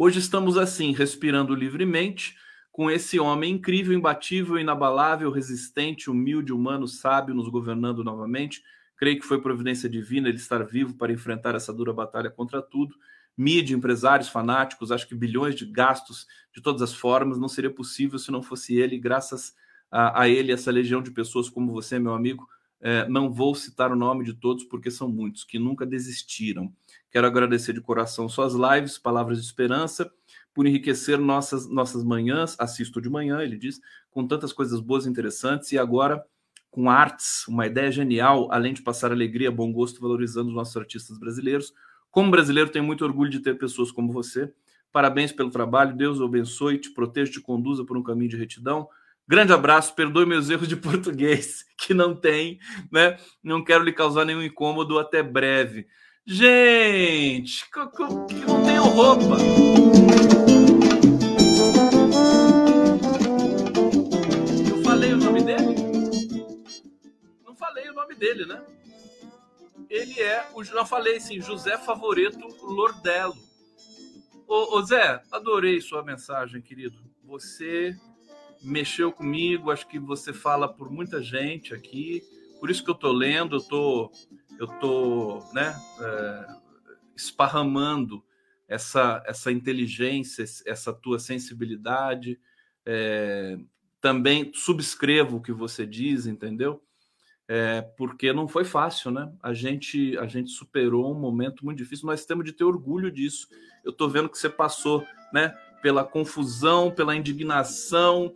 Hoje estamos assim, respirando livremente, com esse homem incrível, imbatível, inabalável, resistente, humilde, humano, sábio, nos governando novamente. Creio que foi providência divina ele estar vivo para enfrentar essa dura batalha contra tudo. Mídia, empresários, fanáticos, acho que bilhões de gastos de todas as formas, não seria possível se não fosse ele, graças a, a ele, essa legião de pessoas como você, meu amigo, é, não vou citar o nome de todos porque são muitos que nunca desistiram. Quero agradecer de coração suas lives, palavras de esperança, por enriquecer nossas, nossas manhãs. Assisto de manhã, ele diz, com tantas coisas boas e interessantes, e agora com artes, uma ideia genial, além de passar alegria, bom gosto, valorizando os nossos artistas brasileiros. Como brasileiro, tenho muito orgulho de ter pessoas como você. Parabéns pelo trabalho, Deus o abençoe, te proteja, te conduza por um caminho de retidão. Grande abraço, perdoe meus erros de português, que não tem, né? Não quero lhe causar nenhum incômodo, até breve. Gente, que não tenho roupa. Eu falei o nome dele? Não falei o nome dele, né? Ele é, o, não falei sim, José Favoreto Lordello. Ô, ô Zé, adorei sua mensagem, querido. Você mexeu comigo, acho que você fala por muita gente aqui, por isso que eu estou lendo, eu tô, eu tô, né, é, esparramando essa, essa inteligência, essa tua sensibilidade, é, também subscrevo o que você diz, entendeu? É, porque não foi fácil, né? A gente, a gente superou um momento muito difícil, nós temos de ter orgulho disso. Eu estou vendo que você passou, né? Pela confusão, pela indignação,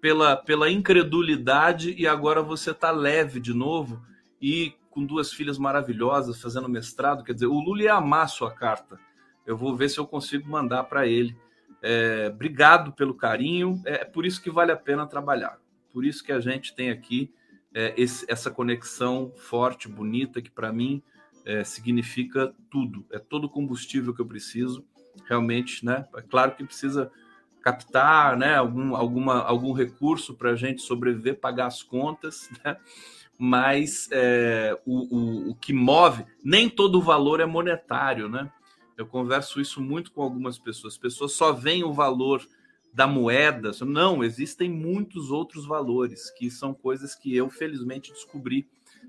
pela, pela incredulidade e agora você está leve de novo e com duas filhas maravilhosas fazendo mestrado. Quer dizer, o Lula ia amar sua carta. Eu vou ver se eu consigo mandar para ele. É, obrigado pelo carinho. É por isso que vale a pena trabalhar. Por isso que a gente tem aqui é, esse, essa conexão forte, bonita, que para mim é, significa tudo. É todo o combustível que eu preciso. Realmente, né? É claro que precisa captar né, algum, alguma, algum recurso para a gente sobreviver, pagar as contas, né? mas é, o, o, o, que move, nem todo valor é monetário. Né? Eu converso isso muito com algumas pessoas. As pessoas só veem o valor da moeda. Não, existem muitos outros valores, que são coisas que eu, felizmente, descobri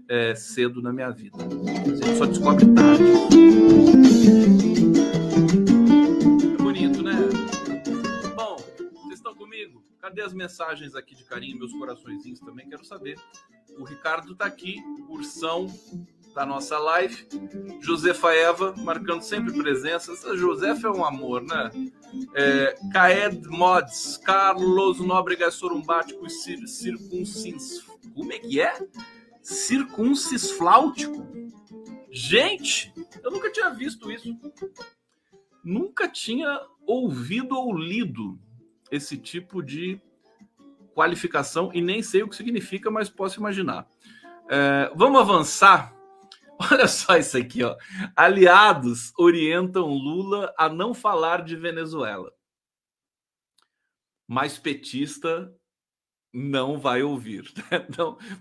é, cedo na minha vida. A gente só descobre tarde. Cadê as mensagens aqui de carinho, meus coraçõezinhos também? Quero saber. O Ricardo está aqui, Ursão da nossa live. Josefa Eva, marcando sempre presença. Essa Josefa é um amor, né? É, Caed Mods, Carlos Nóbrega Sorumbático e cir Circuncins. Como é que é? Circuncisfláutico? Gente, eu nunca tinha visto isso. Nunca tinha ouvido ou lido esse tipo de qualificação e nem sei o que significa, mas posso imaginar. É, vamos avançar. Olha só isso aqui, ó. Aliados orientam Lula a não falar de Venezuela. Mas petista não vai ouvir, né?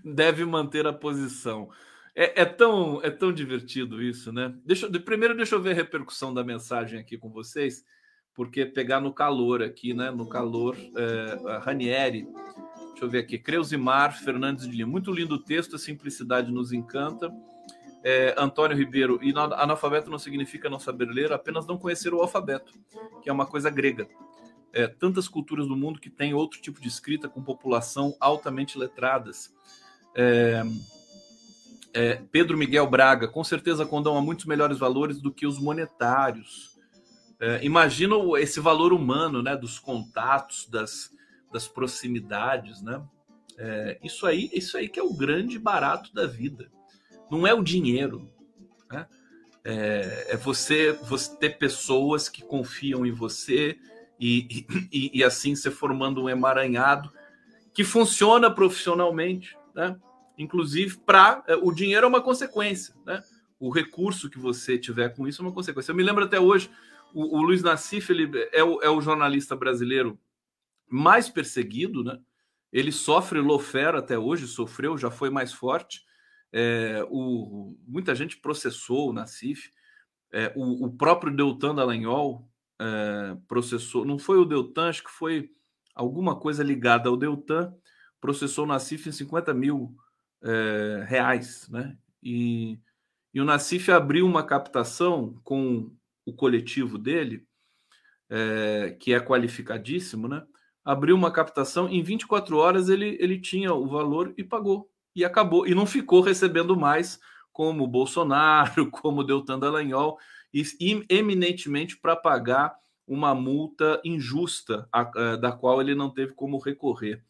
deve manter a posição. É, é, tão é tão divertido isso, né? Deixa, primeiro deixa eu ver a repercussão da mensagem aqui com vocês porque pegar no calor aqui, né? No calor, é, Ranieri, deixa eu ver aqui, Creusimar Fernandes de Lima. Muito lindo o texto, a simplicidade nos encanta. É, Antônio Ribeiro, e analfabeto não significa não saber ler, apenas não conhecer o alfabeto, que é uma coisa grega. É, tantas culturas do mundo que têm outro tipo de escrita com população altamente letradas. É, é, Pedro Miguel Braga, com certeza condão a muitos melhores valores do que os monetários. É, imagina esse valor humano, né, dos contatos, das, das proximidades, né? É, isso aí, isso aí que é o grande barato da vida. Não é o dinheiro, né? é, é você, você ter pessoas que confiam em você e, e, e assim você formando um emaranhado que funciona profissionalmente, né? Inclusive para é, o dinheiro é uma consequência, né? O recurso que você tiver com isso é uma consequência. Eu me lembro até hoje, o, o Luiz Nassif ele é o, é o jornalista brasileiro mais perseguido, né? Ele sofre lofero até hoje, sofreu, já foi mais forte. É, o, muita gente processou o Nassif. É, o, o, próprio Deltan Dallagnol é, processou, não foi o Deltan, acho que foi alguma coisa ligada ao Deltan, processou o Nassif em 50 mil é, reais, né? E, e o Nassif abriu uma captação com o coletivo dele, é, que é qualificadíssimo, né? Abriu uma captação, em 24 horas ele, ele tinha o valor e pagou e acabou. E não ficou recebendo mais, como Bolsonaro, como Deltan Dallagnol, e, eminentemente para pagar uma multa injusta, a, a, da qual ele não teve como recorrer.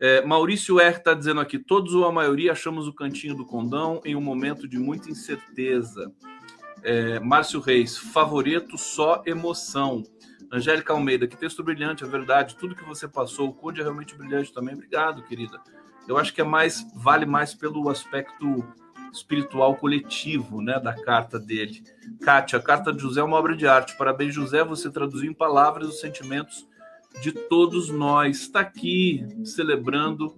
É, Maurício R está dizendo aqui: todos ou a maioria achamos o cantinho do condão em um momento de muita incerteza. É, Márcio Reis, favorito só emoção. Angélica Almeida, que texto brilhante, é verdade. Tudo que você passou, o Conde é realmente brilhante também. Obrigado, querida eu acho que é mais vale mais pelo aspecto espiritual coletivo, né, da carta dele. Kátia, a carta de José é uma obra de arte. Parabéns, José, você traduziu em palavras os sentimentos de todos nós. Está aqui celebrando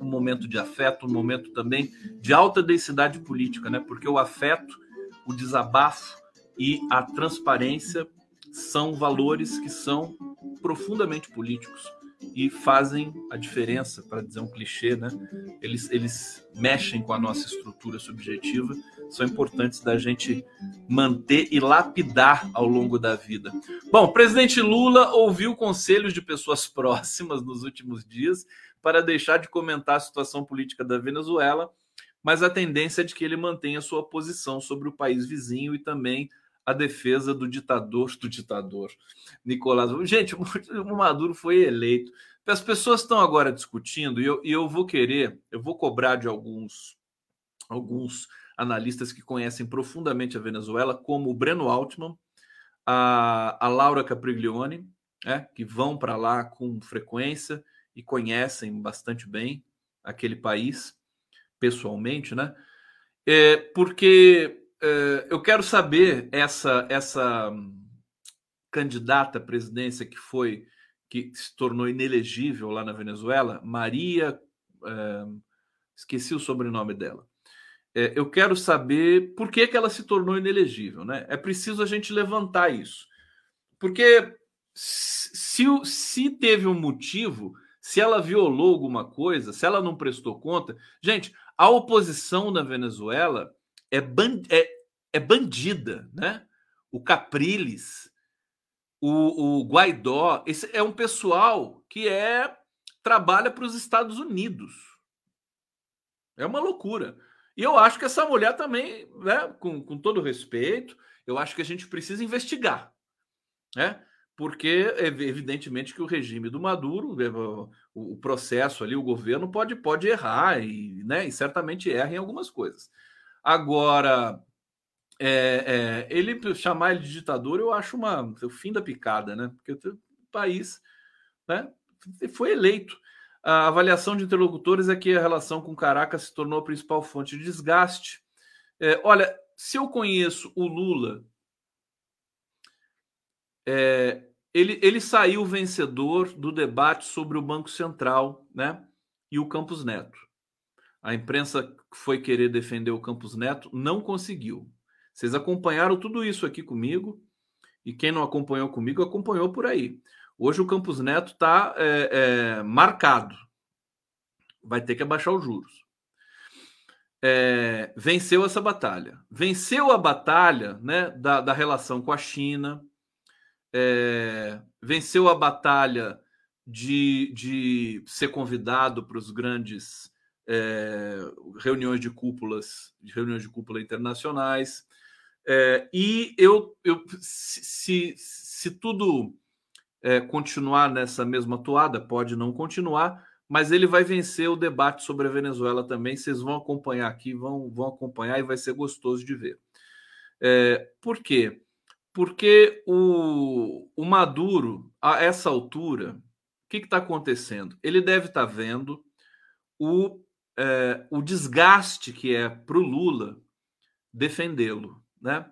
um momento de afeto, um momento também de alta densidade política, né? Porque o afeto, o desabafo e a transparência são valores que são profundamente políticos e fazem a diferença, para dizer um clichê, né? Eles, eles mexem com a nossa estrutura subjetiva, são importantes da gente manter e lapidar ao longo da vida. Bom, o presidente Lula ouviu conselhos de pessoas próximas nos últimos dias para deixar de comentar a situação política da Venezuela, mas a tendência é de que ele mantenha sua posição sobre o país vizinho e também a defesa do ditador do ditador Nicolás. Gente, o Maduro foi eleito. As pessoas estão agora discutindo e eu, e eu vou querer, eu vou cobrar de alguns alguns analistas que conhecem profundamente a Venezuela, como o Breno Altman, a, a Laura Capriglione, é, que vão para lá com frequência e conhecem bastante bem aquele país pessoalmente, né? É, porque é, eu quero saber essa essa candidata à presidência que foi que se tornou inelegível lá na Venezuela, Maria, é, esqueci o sobrenome dela. É, eu quero saber por que, que ela se tornou inelegível, né? É preciso a gente levantar isso, porque se, se teve um motivo, se ela violou alguma coisa, se ela não prestou conta, gente, a oposição na Venezuela é, band, é, é bandida, né? O Capriles, o, o Guaidó, esse é um pessoal que é trabalha para os Estados Unidos. É uma loucura. E eu acho que essa mulher também, né, com, com todo respeito, eu acho que a gente precisa investigar, né? Porque evidentemente que o regime do Maduro, é, o, processo ali, o governo pode, pode errar e, né, e certamente erra em algumas coisas. Agora, é, é, ele chamar ele de ditador, eu acho uma, o fim da picada, né? Porque o país né, foi eleito. A avaliação de interlocutores é que a relação com Caracas se tornou a principal fonte de desgaste. É, olha, se eu conheço o Lula, é, ele, ele saiu vencedor do debate sobre o Banco Central né, e o Campos Neto. A imprensa foi querer defender o Campos Neto, não conseguiu. Vocês acompanharam tudo isso aqui comigo, e quem não acompanhou comigo, acompanhou por aí. Hoje o Campos Neto está é, é, marcado. Vai ter que abaixar os juros. É, venceu essa batalha. Venceu a batalha né, da, da relação com a China. É, venceu a batalha de, de ser convidado para os grandes é, reuniões de cúpulas, reuniões de cúpula internacionais. É, e eu, eu se, se tudo é, continuar nessa mesma toada, pode não continuar, mas ele vai vencer o debate sobre a Venezuela também. Vocês vão acompanhar aqui, vão, vão acompanhar e vai ser gostoso de ver. É, por quê? Porque o, o Maduro, a essa altura, o que está acontecendo? Ele deve estar tá vendo o, é, o desgaste que é para o Lula defendê-lo, né?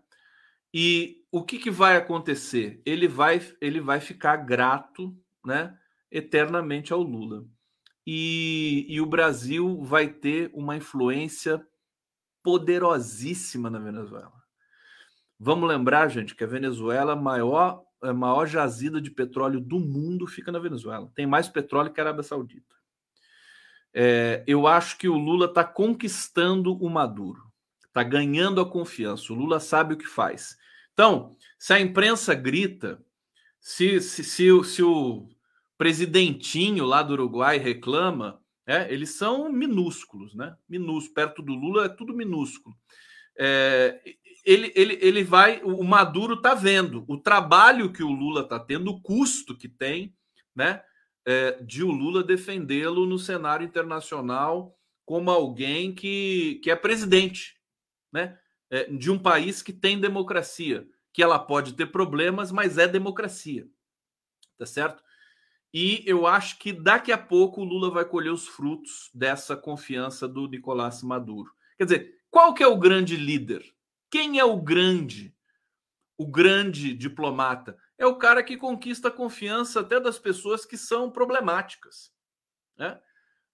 E o que, que vai acontecer? Ele vai, ele vai ficar grato, né, eternamente ao Lula. E, e o Brasil vai ter uma influência poderosíssima na Venezuela. Vamos lembrar, gente, que a Venezuela, a maior, a maior jazida de petróleo do mundo, fica na Venezuela. Tem mais petróleo que a Arábia Saudita. É, eu acho que o Lula está conquistando o Maduro, está ganhando a confiança. O Lula sabe o que faz. Então, se a imprensa grita, se, se, se, se o presidentinho lá do Uruguai reclama, é, eles são minúsculos, né? Minúsculos. Perto do Lula é tudo minúsculo. É, ele, ele, ele vai. O Maduro está vendo o trabalho que o Lula está tendo, o custo que tem, né? É, de o Lula defendê-lo no cenário internacional como alguém que, que é presidente, né? É, de um país que tem democracia, que ela pode ter problemas, mas é democracia, tá certo? E eu acho que daqui a pouco o Lula vai colher os frutos dessa confiança do Nicolás Maduro. Quer dizer, qual que é o grande líder? Quem é o grande? O grande diplomata é o cara que conquista a confiança até das pessoas que são problemáticas. Né?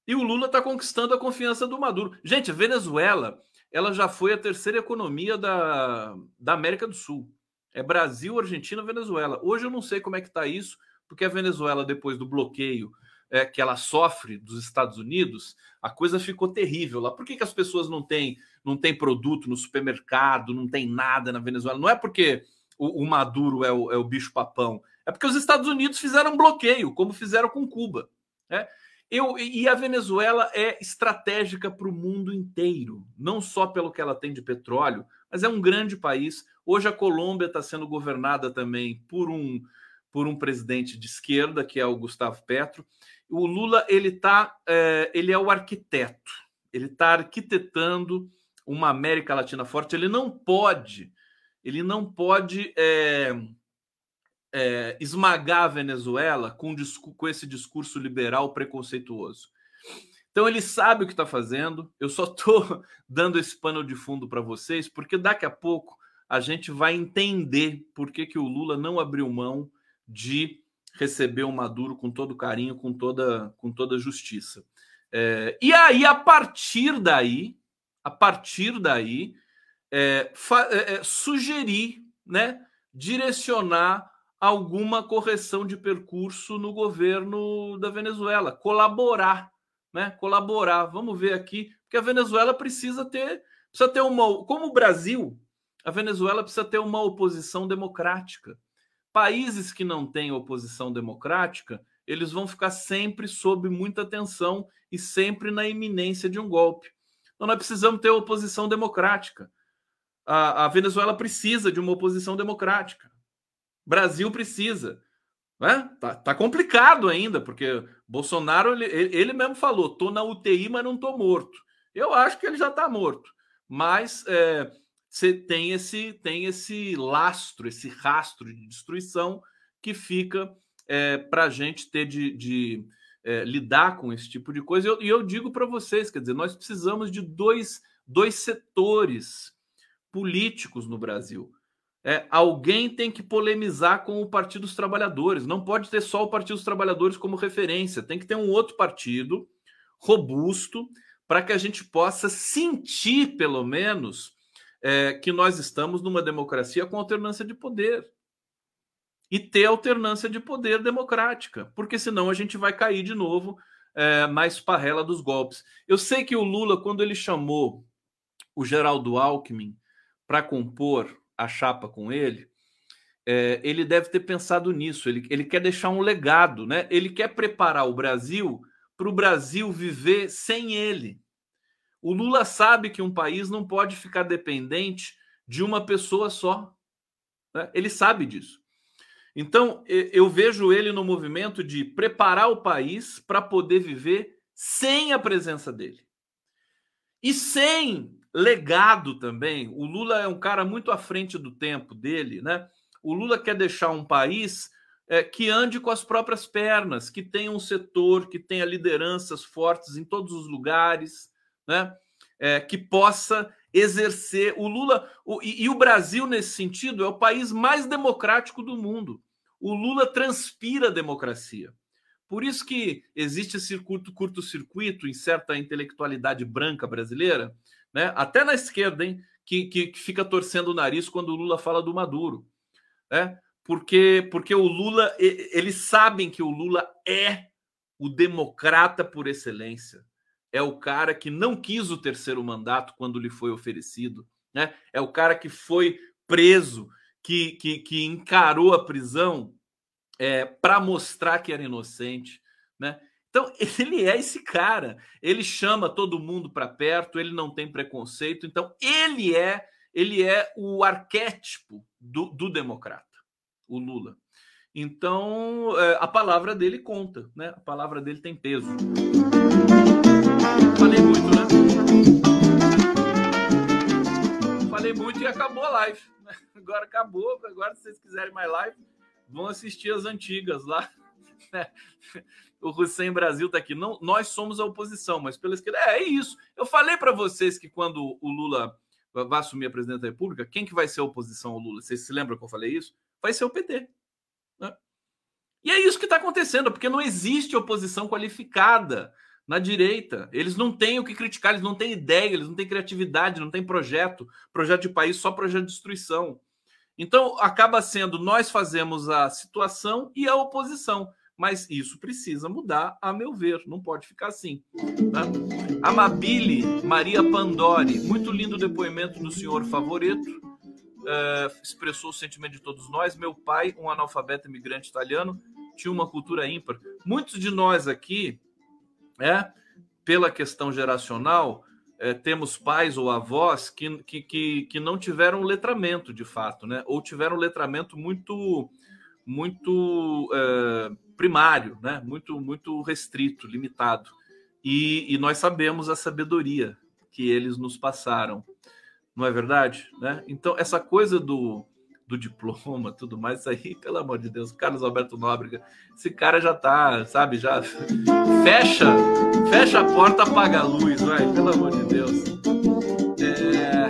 E o Lula está conquistando a confiança do Maduro. Gente, a Venezuela ela já foi a terceira economia da, da América do Sul. É Brasil, Argentina, Venezuela. Hoje eu não sei como é que está isso, porque a Venezuela, depois do bloqueio é, que ela sofre dos Estados Unidos, a coisa ficou terrível lá. Por que, que as pessoas não têm, não têm produto no supermercado, não tem nada na Venezuela? Não é porque o, o Maduro é o, é o bicho papão, é porque os Estados Unidos fizeram bloqueio, como fizeram com Cuba. Né? Eu, e a Venezuela é estratégica para o mundo inteiro, não só pelo que ela tem de petróleo, mas é um grande país. Hoje a Colômbia está sendo governada também por um por um presidente de esquerda, que é o Gustavo Petro. O Lula ele tá, é, ele é o arquiteto, ele está arquitetando uma América Latina forte. Ele não pode, ele não pode é, é, esmagar a Venezuela com, com esse discurso liberal preconceituoso. Então ele sabe o que está fazendo. Eu só estou dando esse pano de fundo para vocês, porque daqui a pouco a gente vai entender por que, que o Lula não abriu mão de receber o Maduro com todo carinho, com toda, com toda justiça. É, e aí, a partir daí, a partir daí, é, é, é, sugerir, né, direcionar alguma correção de percurso no governo da Venezuela, colaborar, né, colaborar. Vamos ver aqui, porque a Venezuela precisa ter, precisa ter uma, como o Brasil, a Venezuela precisa ter uma oposição democrática. Países que não têm oposição democrática, eles vão ficar sempre sob muita tensão e sempre na iminência de um golpe. Então, nós precisamos ter oposição democrática. A, a Venezuela precisa de uma oposição democrática. Brasil precisa. Né? Tá, tá complicado ainda, porque Bolsonaro, ele, ele mesmo falou: tô na UTI, mas não tô morto. Eu acho que ele já está morto. Mas é, você tem esse tem esse lastro, esse rastro de destruição que fica é, para a gente ter de, de é, lidar com esse tipo de coisa. E eu, eu digo para vocês, quer dizer, nós precisamos de dois, dois setores políticos no Brasil. É, alguém tem que polemizar com o Partido dos Trabalhadores. Não pode ter só o Partido dos Trabalhadores como referência. Tem que ter um outro partido robusto para que a gente possa sentir, pelo menos, é, que nós estamos numa democracia com alternância de poder. E ter alternância de poder democrática, porque senão a gente vai cair de novo é, na esparrela dos golpes. Eu sei que o Lula, quando ele chamou o Geraldo Alckmin para compor a chapa com ele, é, ele deve ter pensado nisso. Ele, ele quer deixar um legado, né? Ele quer preparar o Brasil para o Brasil viver sem ele. O Lula sabe que um país não pode ficar dependente de uma pessoa só. Né? Ele sabe disso. Então, eu vejo ele no movimento de preparar o país para poder viver sem a presença dele. E sem legado também. O Lula é um cara muito à frente do tempo dele, né? O Lula quer deixar um país é, que ande com as próprias pernas, que tenha um setor, que tenha lideranças fortes em todos os lugares, né? É, que possa exercer. O Lula o, e, e o Brasil, nesse sentido, é o país mais democrático do mundo. O Lula transpira a democracia. Por isso que existe esse curto-circuito em certa intelectualidade branca brasileira, né? até na esquerda, hein? Que, que, que fica torcendo o nariz quando o Lula fala do Maduro. Né? Porque, porque o Lula, eles sabem que o Lula é o democrata por excelência. É o cara que não quis o terceiro mandato quando lhe foi oferecido. Né? É o cara que foi preso, que, que, que encarou a prisão é, para mostrar que era inocente, né? Então ele é esse cara. Ele chama todo mundo para perto. Ele não tem preconceito. Então ele é ele é o arquétipo do, do democrata, o Lula. Então é, a palavra dele conta, né? A palavra dele tem peso. Falei muito, né? Falei muito e acabou a live. Agora acabou. Agora, se vocês quiserem mais live, vão assistir as antigas lá. Né? O Hussein Brasil está aqui. Não, nós somos a oposição, mas pela esquerda. É, é isso. Eu falei para vocês que quando o Lula vai assumir a presidência da República, quem que vai ser a oposição ao Lula? Vocês se lembram que eu falei isso? Vai ser o PT. Né? E é isso que está acontecendo, porque não existe oposição qualificada na direita. Eles não têm o que criticar, eles não têm ideia, eles não têm criatividade, não têm projeto. Projeto de país, só projeto de destruição. Então, acaba sendo nós fazemos a situação e a oposição. Mas isso precisa mudar, a meu ver. Não pode ficar assim. Tá? Amabile Maria Pandori. Muito lindo depoimento do senhor Favoreto. É, expressou o sentimento de todos nós. Meu pai, um analfabeto imigrante italiano, tinha uma cultura ímpar. Muitos de nós aqui, é, pela questão geracional, é, temos pais ou avós que, que, que, que, não tiveram letramento de fato, né? Ou tiveram letramento muito muito é, primário, né? Muito muito restrito, limitado. E, e, nós sabemos a sabedoria que eles nos passaram, não é verdade, né? Então essa coisa do do diploma, tudo mais, isso aí, pelo amor de Deus, Carlos Alberto Nóbrega, esse cara já tá, sabe, já fecha, fecha a porta, apaga a luz, vai, pelo amor de Deus. É,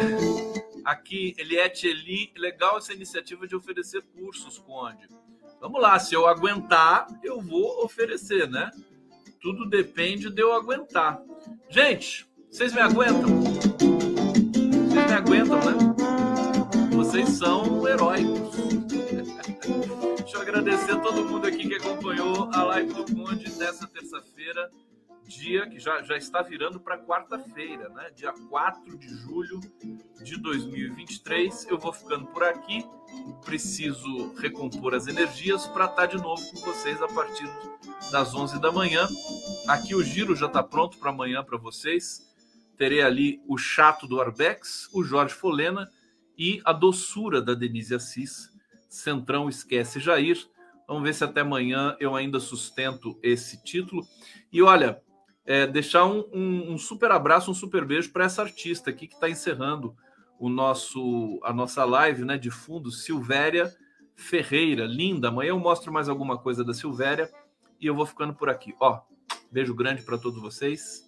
aqui, Eliette Eli, legal essa iniciativa de oferecer cursos, Conde. Vamos lá, se eu aguentar, eu vou oferecer, né? Tudo depende de eu aguentar. Gente, vocês me aguentam? Vocês me aguentam, né? Vocês são heróicos. Deixa eu agradecer a todo mundo aqui que acompanhou a live do Conde dessa terça-feira, dia que já, já está virando para quarta-feira, né? Dia 4 de julho de 2023. Eu vou ficando por aqui. Preciso recompor as energias para estar de novo com vocês a partir das 11 da manhã. Aqui o giro já está pronto para amanhã para vocês. Terei ali o chato do Arbex, o Jorge Folena e a doçura da Denise Assis. Centrão esquece Jair. Vamos ver se até amanhã eu ainda sustento esse título. E olha, é, deixar um, um, um, super abraço, um super beijo para essa artista aqui que está encerrando o nosso a nossa live né, de fundo, Silvéria Ferreira. Linda. Amanhã eu mostro mais alguma coisa da Silvéria e eu vou ficando por aqui. Ó, beijo grande para todos vocês.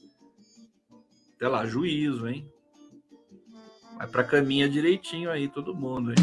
Até lá, juízo, hein? Vai pra caminha direitinho aí, todo mundo. Hein?